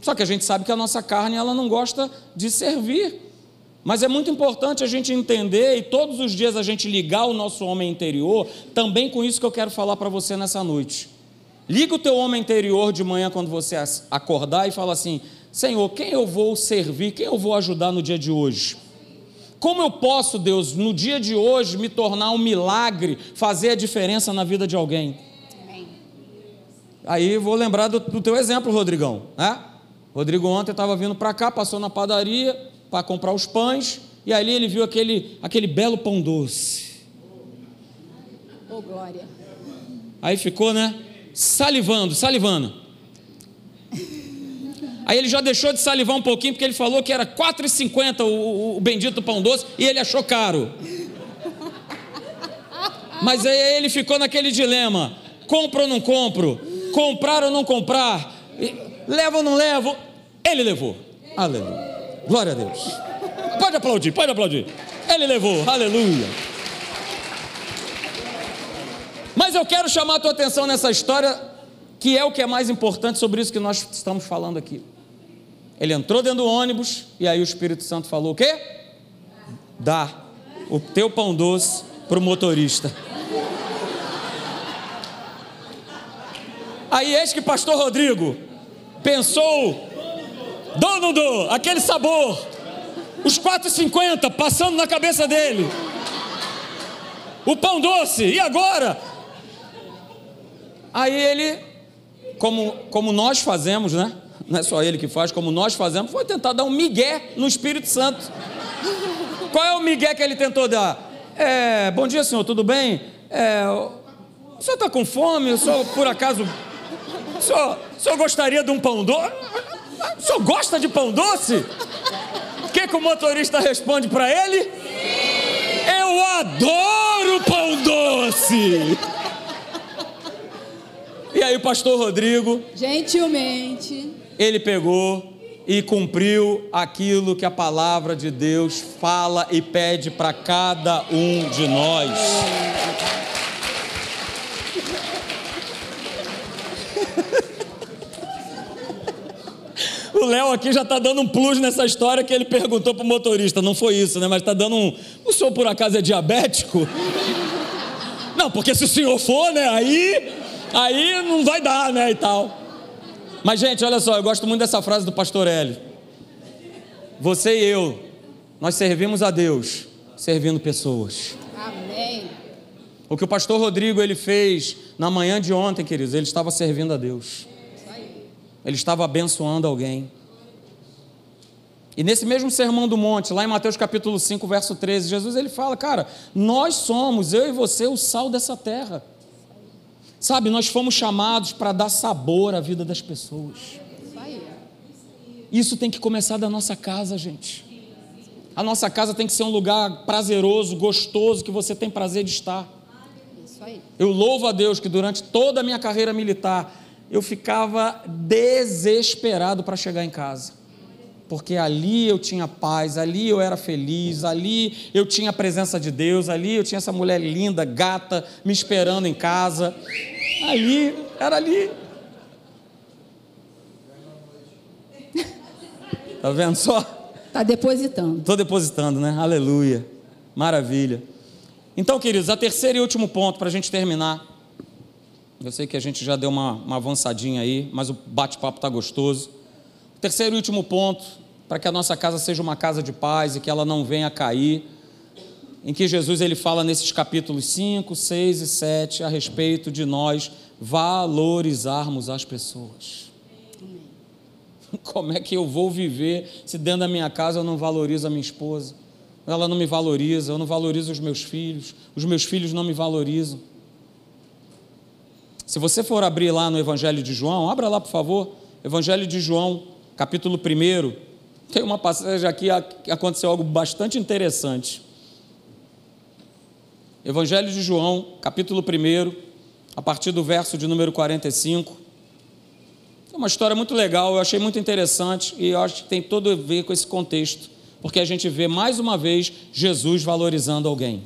Só que a gente sabe que a nossa carne ela não gosta de servir. Mas é muito importante a gente entender e todos os dias a gente ligar o nosso homem interior, também com isso que eu quero falar para você nessa noite. Liga o teu homem interior de manhã quando você acordar e fala assim: Senhor, quem eu vou servir, quem eu vou ajudar no dia de hoje? Como eu posso, Deus, no dia de hoje, me tornar um milagre, fazer a diferença na vida de alguém? Amém. Aí vou lembrar do, do teu exemplo, Rodrigão. Né? Rodrigo ontem estava vindo para cá, passou na padaria para comprar os pães, e ali ele viu aquele, aquele belo pão doce. Oh, glória. Aí ficou, né? Salivando, salivando. Aí ele já deixou de salivar um pouquinho, porque ele falou que era R$ 4,50 o, o, o bendito pão doce, e ele achou caro. Mas aí ele ficou naquele dilema: compro ou não compro? Comprar ou não comprar? Levo ou não levo? Ele levou. Aleluia. Glória a Deus. Pode aplaudir, pode aplaudir. Ele levou. Aleluia. Mas eu quero chamar a tua atenção nessa história, que é o que é mais importante sobre isso que nós estamos falando aqui. Ele entrou dentro do ônibus e aí o Espírito Santo falou o quê? Dá o teu pão doce para o motorista. Aí eis que pastor Rodrigo pensou, dou ou não dou? Aquele sabor, os 4,50 passando na cabeça dele. O pão doce, e agora? Aí ele, como, como nós fazemos, né? Não é só ele que faz, como nós fazemos, foi tentar dar um migué no Espírito Santo. Qual é o migué que ele tentou dar? É, bom dia, senhor, tudo bem? É, o senhor está com fome? O senhor, por acaso, o senhor, o senhor gostaria de um pão doce? O senhor gosta de pão doce? O que, que o motorista responde para ele? Eu adoro pão doce! E aí o pastor Rodrigo, gentilmente, ele pegou e cumpriu aquilo que a palavra de Deus fala e pede para cada um de nós. O Léo aqui já está dando um plus nessa história que ele perguntou para o motorista. Não foi isso, né? Mas está dando um. O senhor por acaso é diabético? Não, porque se o senhor for, né? Aí aí não vai dar, né? E tal. Mas, gente, olha só, eu gosto muito dessa frase do pastor Hélio. Você e eu, nós servimos a Deus servindo pessoas. Amém. O que o pastor Rodrigo ele fez na manhã de ontem, queridos, ele estava servindo a Deus. Ele estava abençoando alguém. E nesse mesmo sermão do monte, lá em Mateus capítulo 5, verso 13, Jesus ele fala, cara, nós somos, eu e você, o sal dessa terra. Sabe, nós fomos chamados para dar sabor à vida das pessoas. Isso tem que começar da nossa casa, gente. A nossa casa tem que ser um lugar prazeroso, gostoso, que você tem prazer de estar. Eu louvo a Deus que durante toda a minha carreira militar eu ficava desesperado para chegar em casa. Porque ali eu tinha paz, ali eu era feliz, ali eu tinha a presença de Deus, ali eu tinha essa mulher linda, gata, me esperando em casa. Ali, era ali. Tá vendo só? Tá depositando. Estou depositando, né? Aleluia. Maravilha. Então, queridos, a terceira e último ponto para a gente terminar. Eu sei que a gente já deu uma, uma avançadinha aí, mas o bate-papo está gostoso. Terceiro e último ponto, para que a nossa casa seja uma casa de paz e que ela não venha a cair, em que Jesus ele fala nesses capítulos 5, 6 e 7 a respeito de nós valorizarmos as pessoas. Como é que eu vou viver se dentro da minha casa eu não valorizo a minha esposa? Ela não me valoriza, eu não valorizo os meus filhos, os meus filhos não me valorizam. Se você for abrir lá no Evangelho de João, abra lá por favor, Evangelho de João, capítulo 1. Tem uma passagem aqui que aconteceu algo bastante interessante. Evangelho de João, capítulo 1, a partir do verso de número 45. É uma história muito legal, eu achei muito interessante e eu acho que tem todo a ver com esse contexto, porque a gente vê mais uma vez Jesus valorizando alguém.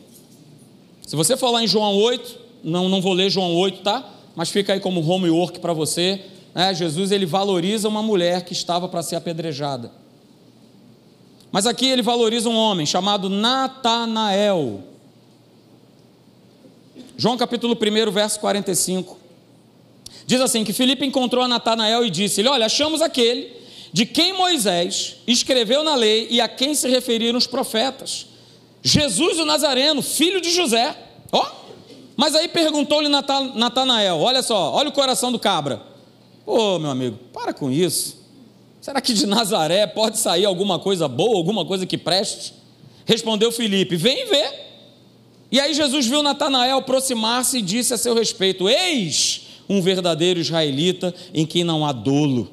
Se você lá em João 8, não, não vou ler João 8, tá? Mas fica aí como homework para você. Né? Jesus ele valoriza uma mulher que estava para ser apedrejada. Mas aqui ele valoriza um homem chamado Natanael. João capítulo 1, verso 45. Diz assim: que Filipe encontrou a Natanael e disse-lhe: Olha, achamos aquele de quem Moisés escreveu na lei e a quem se referiram os profetas. Jesus o Nazareno, filho de José. Ó, oh, mas aí perguntou-lhe Natanael: Olha só, olha o coração do cabra. Ô oh, meu amigo, para com isso. Será que de Nazaré pode sair alguma coisa boa, alguma coisa que preste? Respondeu Filipe: Vem ver. E aí Jesus viu Natanael aproximar-se e disse a seu respeito: Eis um verdadeiro israelita em quem não há dolo.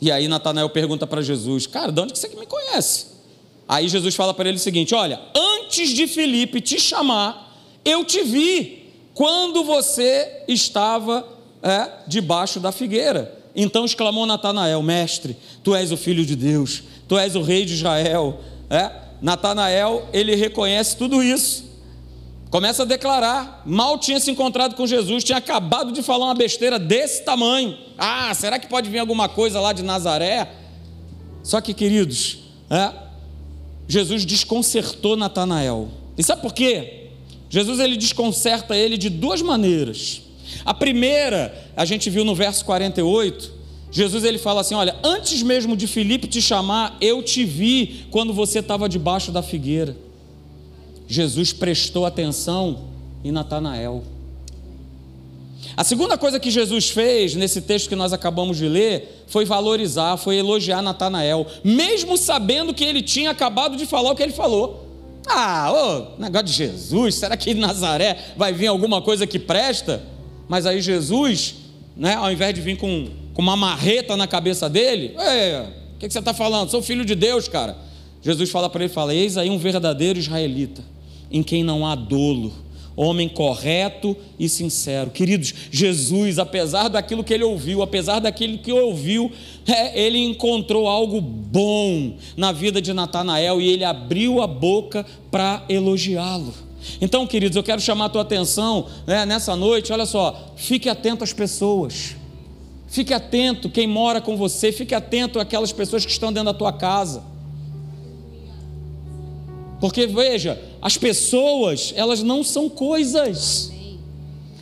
E aí Natanael pergunta para Jesus: Cara, de onde você me conhece? Aí Jesus fala para ele o seguinte: Olha, antes de Felipe te chamar, eu te vi quando você estava é, debaixo da figueira. Então exclamou Natanael: Mestre, tu és o filho de Deus, tu és o rei de Israel. É? Natanael, ele reconhece tudo isso. Começa a declarar. Mal tinha se encontrado com Jesus, tinha acabado de falar uma besteira desse tamanho. Ah, será que pode vir alguma coisa lá de Nazaré? Só que, queridos, é, Jesus desconcertou Natanael. E sabe por quê? Jesus ele desconcerta ele de duas maneiras. A primeira, a gente viu no verso 48, Jesus ele fala assim: Olha, antes mesmo de Filipe te chamar, eu te vi quando você estava debaixo da figueira. Jesus prestou atenção em Natanael. A segunda coisa que Jesus fez nesse texto que nós acabamos de ler foi valorizar, foi elogiar Natanael, mesmo sabendo que ele tinha acabado de falar o que ele falou. Ah, ô, negócio de Jesus, será que em Nazaré vai vir alguma coisa que presta? Mas aí Jesus né, ao invés de vir com, com uma marreta na cabeça dele, o que, que, você está falando? Sou filho de Deus, cara. Jesus fala para ele, fala, eis aí um verdadeiro israelita, em quem não há dolo, homem correto e sincero. Queridos, Jesus, apesar daquilo que ele ouviu, apesar daquilo que ouviu, é, ele encontrou algo bom na vida de Natanael e ele abriu a boca para elogiá-lo. Então, queridos, eu quero chamar a tua atenção né, nessa noite, olha só, fique atento às pessoas. Fique atento quem mora com você, fique atento àquelas pessoas que estão dentro da tua casa. Porque veja, as pessoas, elas não são coisas.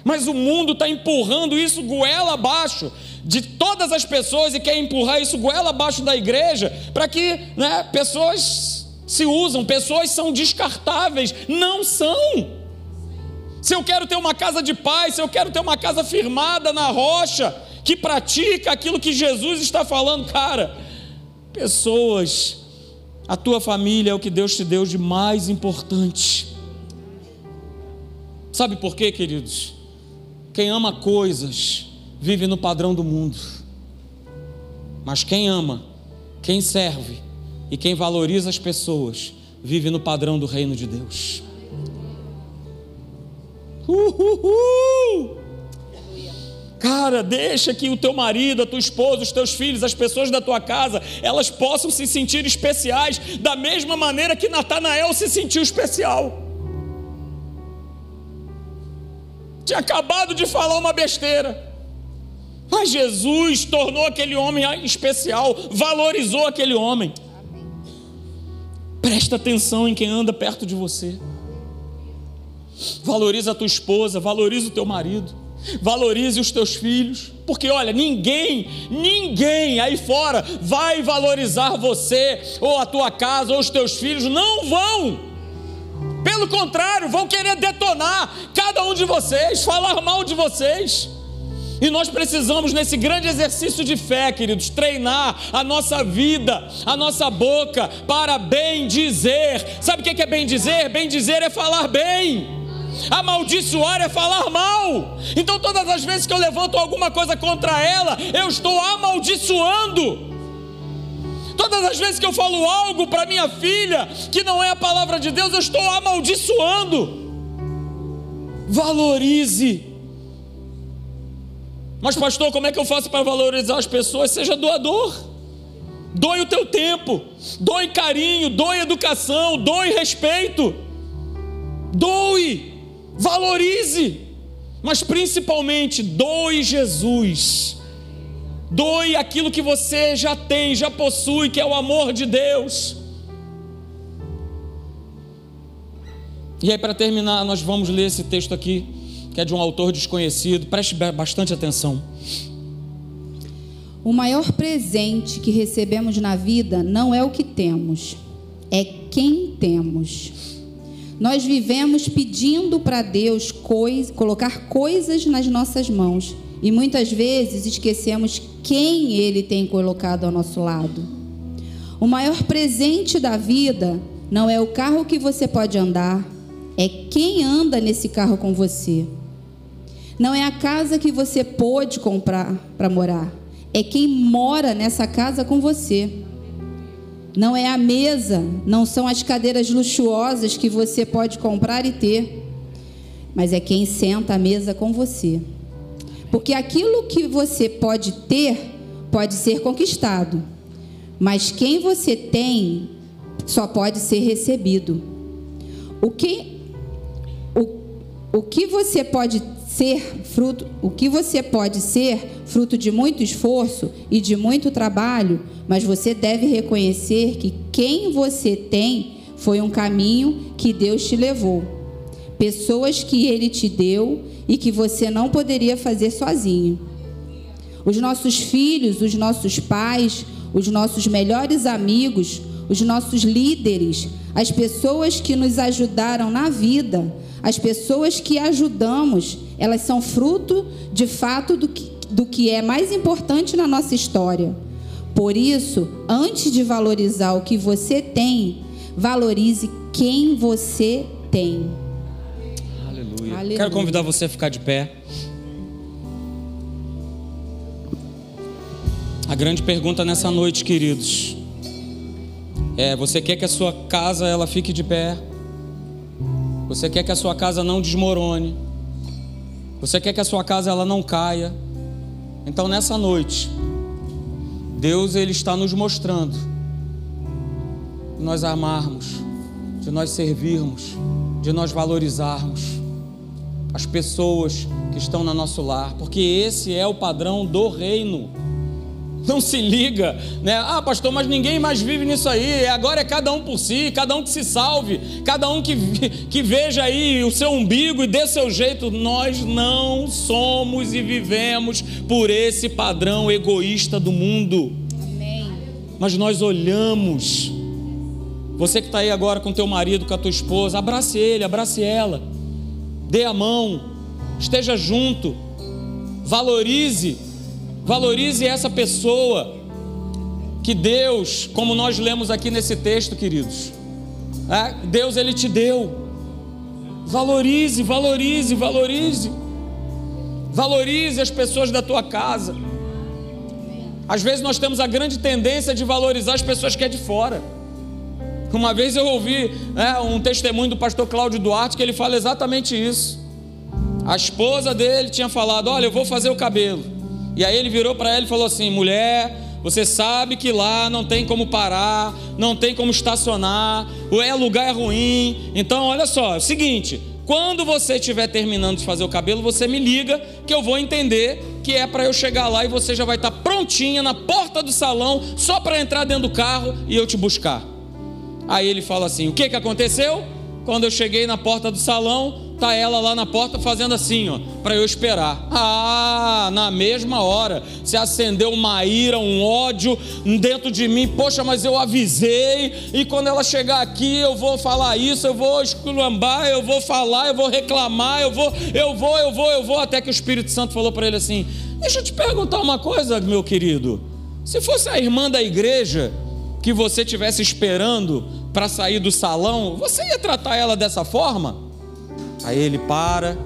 Mas o mundo está empurrando isso goela abaixo de todas as pessoas e quer empurrar isso goela abaixo da igreja para que né, pessoas se usam, pessoas são descartáveis. Não são. Se eu quero ter uma casa de paz, se eu quero ter uma casa firmada na rocha, que pratica aquilo que Jesus está falando, cara, pessoas a tua família é o que Deus te deu de mais importante. Sabe por quê, queridos? Quem ama coisas vive no padrão do mundo. Mas quem ama, quem serve e quem valoriza as pessoas vive no padrão do reino de Deus. Uhul! Cara, deixa que o teu marido, a tua esposa, os teus filhos, as pessoas da tua casa, elas possam se sentir especiais da mesma maneira que Natanael se sentiu especial. Tinha acabado de falar uma besteira. Mas Jesus tornou aquele homem especial, valorizou aquele homem. Presta atenção em quem anda perto de você. Valoriza a tua esposa, valoriza o teu marido valorize os teus filhos, porque olha, ninguém, ninguém aí fora vai valorizar você, ou a tua casa, ou os teus filhos, não vão. Pelo contrário, vão querer detonar cada um de vocês, falar mal de vocês. E nós precisamos, nesse grande exercício de fé, queridos, treinar a nossa vida, a nossa boca para bem dizer. Sabe o que é bem dizer? Bem dizer é falar bem. Amaldiçoar é falar mal. Então, todas as vezes que eu levanto alguma coisa contra ela, eu estou amaldiçoando. Todas as vezes que eu falo algo para minha filha que não é a palavra de Deus, eu estou amaldiçoando. Valorize. Mas, pastor, como é que eu faço para valorizar as pessoas? Seja doador. Doe o teu tempo, doe carinho, doe educação, doe respeito. Doe. Valorize, mas principalmente doe Jesus. Doe aquilo que você já tem, já possui, que é o amor de Deus. E aí, para terminar, nós vamos ler esse texto aqui, que é de um autor desconhecido. Preste bastante atenção. O maior presente que recebemos na vida não é o que temos, é quem temos. Nós vivemos pedindo para Deus coisa, colocar coisas nas nossas mãos e muitas vezes esquecemos quem Ele tem colocado ao nosso lado. O maior presente da vida não é o carro que você pode andar, é quem anda nesse carro com você. Não é a casa que você pôde comprar para morar, é quem mora nessa casa com você. Não é a mesa, não são as cadeiras luxuosas que você pode comprar e ter, mas é quem senta à mesa com você. Porque aquilo que você pode ter pode ser conquistado, mas quem você tem só pode ser recebido. O que o, o que você pode ser fruto, o que você pode ser fruto de muito esforço e de muito trabalho, mas você deve reconhecer que quem você tem foi um caminho que Deus te levou. Pessoas que ele te deu e que você não poderia fazer sozinho. Os nossos filhos, os nossos pais, os nossos melhores amigos, os nossos líderes, as pessoas que nos ajudaram na vida, as pessoas que ajudamos, elas são fruto de fato do que, do que é mais importante na nossa história. Por isso, antes de valorizar o que você tem, valorize quem você tem. Aleluia. Aleluia. Quero convidar você a ficar de pé. A grande pergunta nessa noite, queridos, é: você quer que a sua casa ela fique de pé? Você quer que a sua casa não desmorone? Você quer que a sua casa ela não caia? Então nessa noite, Deus ele está nos mostrando de nós amarmos, de nós servirmos, de nós valorizarmos as pessoas que estão no nosso lar, porque esse é o padrão do reino não se liga, né? Ah, pastor, mas ninguém mais vive nisso aí. Agora é cada um por si, cada um que se salve, cada um que, que veja aí o seu umbigo e dê seu jeito. Nós não somos e vivemos por esse padrão egoísta do mundo. Amém. Mas nós olhamos. Você que está aí agora com teu marido, com a tua esposa, abrace ele, abrace ela, dê a mão, esteja junto, valorize Valorize essa pessoa que Deus, como nós lemos aqui nesse texto, queridos, é, Deus ele te deu. Valorize, valorize, valorize. Valorize as pessoas da tua casa. Às vezes nós temos a grande tendência de valorizar as pessoas que é de fora. Uma vez eu ouvi é, um testemunho do pastor Cláudio Duarte que ele fala exatamente isso. A esposa dele tinha falado: Olha, eu vou fazer o cabelo. E aí ele virou para ela e falou assim: mulher, você sabe que lá não tem como parar, não tem como estacionar, o é lugar é ruim. Então, olha só, é o seguinte: quando você estiver terminando de fazer o cabelo, você me liga que eu vou entender que é para eu chegar lá e você já vai estar tá prontinha na porta do salão, só para entrar dentro do carro e eu te buscar. Aí ele fala assim: o que, que aconteceu? Quando eu cheguei na porta do salão, tá ela lá na porta fazendo assim, ó, para eu esperar. Ah, na mesma hora se acendeu uma ira, um ódio dentro de mim. Poxa, mas eu avisei e quando ela chegar aqui eu vou falar isso, eu vou esculambar, eu vou falar, eu vou reclamar, eu vou, eu vou, eu vou, eu vou, até que o Espírito Santo falou para ele assim: "Deixa eu te perguntar uma coisa, meu querido. Se fosse a irmã da igreja que você tivesse esperando para sair do salão, você ia tratar ela dessa forma?" Aí ele para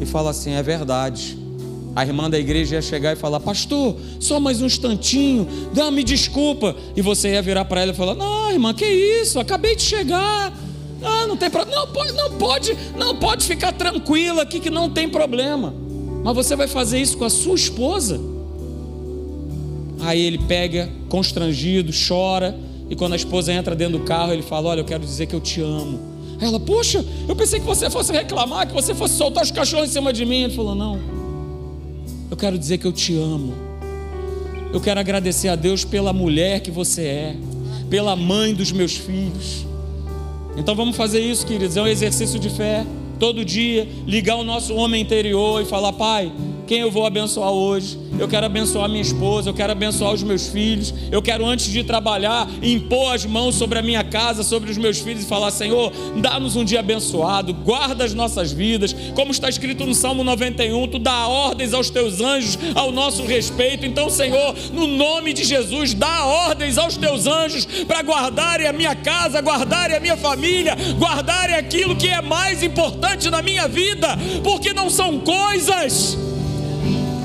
e fala assim: é verdade. A irmã da igreja ia chegar e falar: Pastor, só mais um instantinho, dá-me desculpa. E você ia virar para ela e falar: Não, irmã, que isso? Acabei de chegar. Ah, não tem problema. Não pode, não pode, não pode ficar tranquila aqui que não tem problema. Mas você vai fazer isso com a sua esposa? Aí ele pega, constrangido, chora. E quando a esposa entra dentro do carro, ele fala: Olha, eu quero dizer que eu te amo. Ela, poxa, eu pensei que você fosse reclamar, que você fosse soltar os cachorros em cima de mim. Ele falou: Não, eu quero dizer que eu te amo. Eu quero agradecer a Deus pela mulher que você é, pela mãe dos meus filhos. Então vamos fazer isso, queridos. É um exercício de fé. Todo dia, ligar o nosso homem interior e falar: Pai, quem eu vou abençoar hoje? Eu quero abençoar minha esposa, eu quero abençoar os meus filhos, eu quero antes de trabalhar impor as mãos sobre a minha casa, sobre os meus filhos e falar: Senhor, dá-nos um dia abençoado, guarda as nossas vidas, como está escrito no Salmo 91, tu dá ordens aos teus anjos ao nosso respeito. Então, Senhor, no nome de Jesus, dá ordens aos teus anjos para guardarem a minha casa, guardarem a minha família, guardarem aquilo que é mais importante na minha vida, porque não são coisas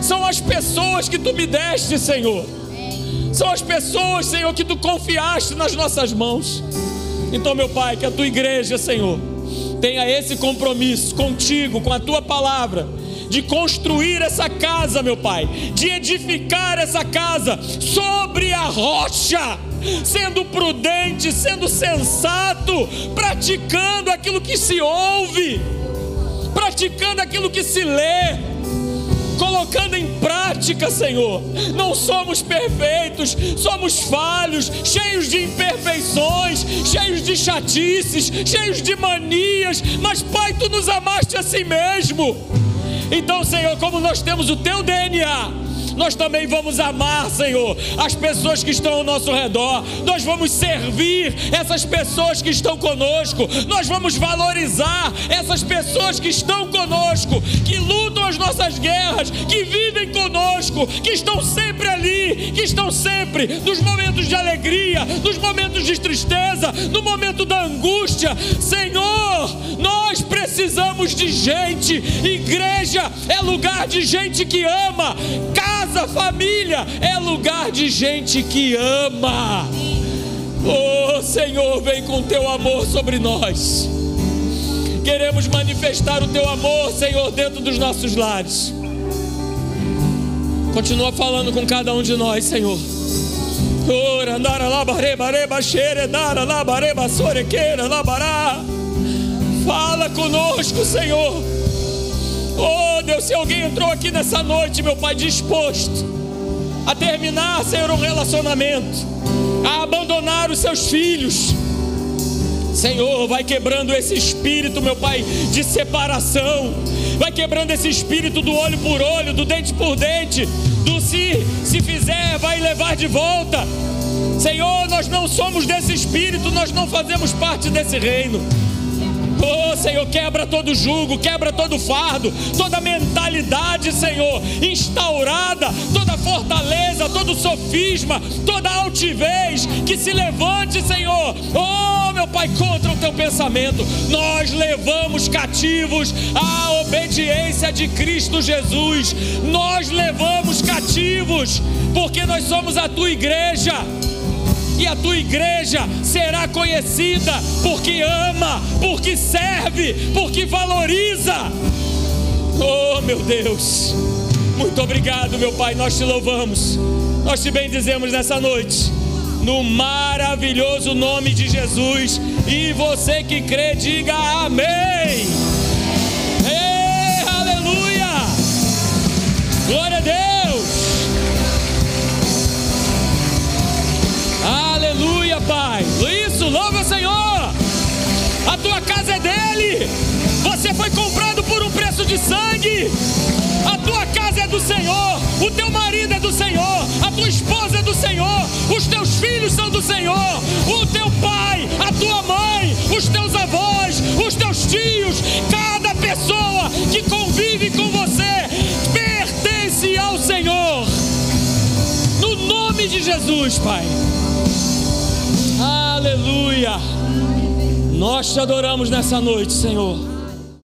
são as pessoas que tu me deste, Senhor. São as pessoas, Senhor, que tu confiaste nas nossas mãos. Então, meu Pai, que a tua igreja, Senhor, tenha esse compromisso contigo, com a tua palavra, de construir essa casa, meu Pai, de edificar essa casa sobre a rocha, sendo prudente, sendo sensato, praticando aquilo que se ouve, praticando aquilo que se lê colocando em prática, Senhor. Não somos perfeitos, somos falhos, cheios de imperfeições, cheios de chatices, cheios de manias, mas, Pai, tu nos amaste a si mesmo. Então, Senhor, como nós temos o teu DNA, nós também vamos amar, Senhor, as pessoas que estão ao nosso redor, nós vamos servir essas pessoas que estão conosco, nós vamos valorizar essas pessoas que estão conosco, que lutam as nossas guerras, que vivem conosco, que estão sempre ali, que estão sempre nos momentos de alegria, nos momentos de tristeza, no momento da angústia. Senhor, nós precisamos de gente. Igreja é lugar de gente que ama. Casa, família é lugar de gente que ama. Oh Senhor, vem com teu amor sobre nós. Queremos manifestar o teu amor, Senhor, dentro dos nossos lares. Continua falando com cada um de nós, Senhor. Fala conosco, Senhor. Oh Deus, se alguém entrou aqui nessa noite, meu Pai, disposto a terminar, Senhor, um relacionamento, a abandonar os seus filhos. Senhor, vai quebrando esse espírito, meu Pai, de separação. Vai quebrando esse espírito do olho por olho, do dente por dente, do se se fizer, vai levar de volta. Senhor, nós não somos desse espírito, nós não fazemos parte desse reino. Oh, Senhor, quebra todo jugo, quebra todo fardo, toda mentalidade, Senhor, instaurada, toda fortaleza, todo sofisma, toda altivez que se levante, Senhor. Oh, meu Pai, contra o teu pensamento. Nós levamos cativos a obediência de Cristo Jesus. Nós levamos cativos, porque nós somos a tua igreja e a tua igreja será conhecida porque ama, porque serve, porque valoriza. Oh, meu Deus, muito obrigado, meu Pai, nós te louvamos, nós te bendizemos nessa noite, no maravilhoso nome de Jesus. E você que crê, diga amém. Ei, aleluia! Glória a Deus! Pai. Isso, louva o Senhor. A tua casa é dele. Você foi comprado por um preço de sangue. A tua casa é do Senhor. O teu marido é do Senhor. A tua esposa é do Senhor. Os teus filhos são do Senhor. O teu pai, a tua mãe, os teus avós, os teus tios, cada pessoa que convive com você pertence ao Senhor. No nome de Jesus, Pai. Aleluia. Nós te adoramos nessa noite, Senhor.